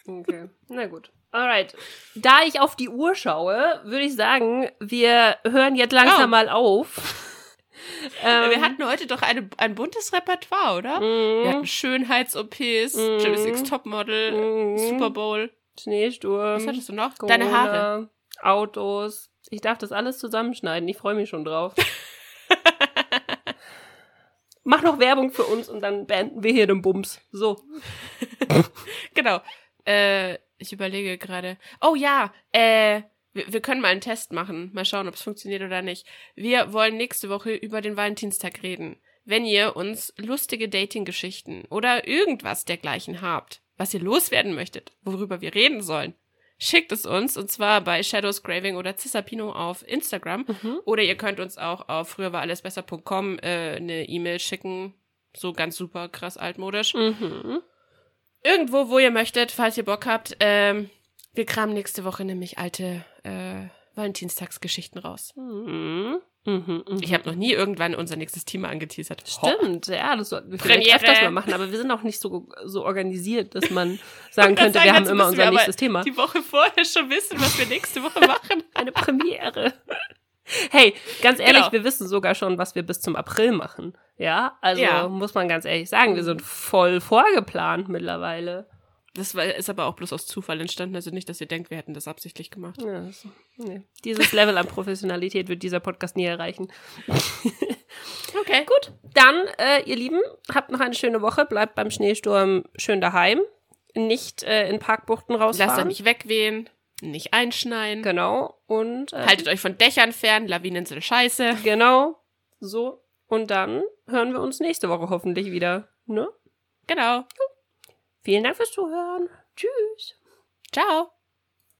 okay. Na gut. Alright. Da ich auf die Uhr schaue, würde ich sagen, wir hören jetzt langsam Oh. mal auf. ähm, Wir hatten heute doch eine, ein buntes Repertoire, oder? Wir mhm. hatten Schönheits-OPs. Jerry Six Topmodel, Mhm. Super Bowl. Schneesturm. Was hattest du noch? Corona, Deine Haare. Autos. Ich darf das alles zusammenschneiden. Ich freue mich schon drauf. Mach noch Werbung für uns und dann beenden wir hier den Bums. So. Genau. Äh, ich überlege gerade. Oh ja, äh, wir, wir können mal einen Test machen. Mal schauen, ob es funktioniert oder nicht. Wir wollen nächste Woche über den Valentinstag reden. Wenn ihr uns lustige Dating-Geschichten oder irgendwas dergleichen habt, was ihr loswerden möchtet, worüber wir reden sollen, schickt es uns und zwar bei Shadows Craving oder Cissapino auf Instagram. Oder ihr könnt uns auch auf früher war alles besser.com äh, eine E-Mail schicken. So ganz super krass altmodisch Mhm. irgendwo, wo ihr möchtet, falls ihr Bock habt. Ähm, wir kramen nächste Woche nämlich alte äh, Valentinstagsgeschichten raus. Mhm. Mhm. Mhm. Ich habe noch nie irgendwann unser nächstes Thema angeteasert. Stimmt, ja, das sollten wir vielleicht Premiere. öfters mal machen, aber wir sind auch nicht so, so organisiert, dass man sagen könnte, sagen, wir haben immer unser nächstes Thema. Die Woche vorher schon wissen, was wir nächste Woche machen. Eine Premiere. Hey, ganz ehrlich, Genau. wir wissen sogar schon, was wir bis zum April machen. Ja, also Ja. muss man ganz ehrlich sagen, wir sind voll vorgeplant mittlerweile. Das war, ist aber auch bloß aus Zufall entstanden, also nicht, dass ihr denkt, wir hätten das absichtlich gemacht. Ja, das, nee. Dieses Level an Professionalität wird dieser Podcast nie erreichen. Okay. Gut, dann, äh, ihr Lieben, habt noch eine schöne Woche, bleibt beim Schneesturm schön daheim, nicht äh, in Parkbuchten rausfahren. Lasst euch nicht wegwehen, nicht einschneien. Genau, und äh, Haltet euch von Dächern fern, Lawinen sind scheiße. genau, so. Und dann hören wir uns nächste Woche hoffentlich wieder. Ne? Genau. Vielen Dank fürs Zuhören. Tschüss. Ciao.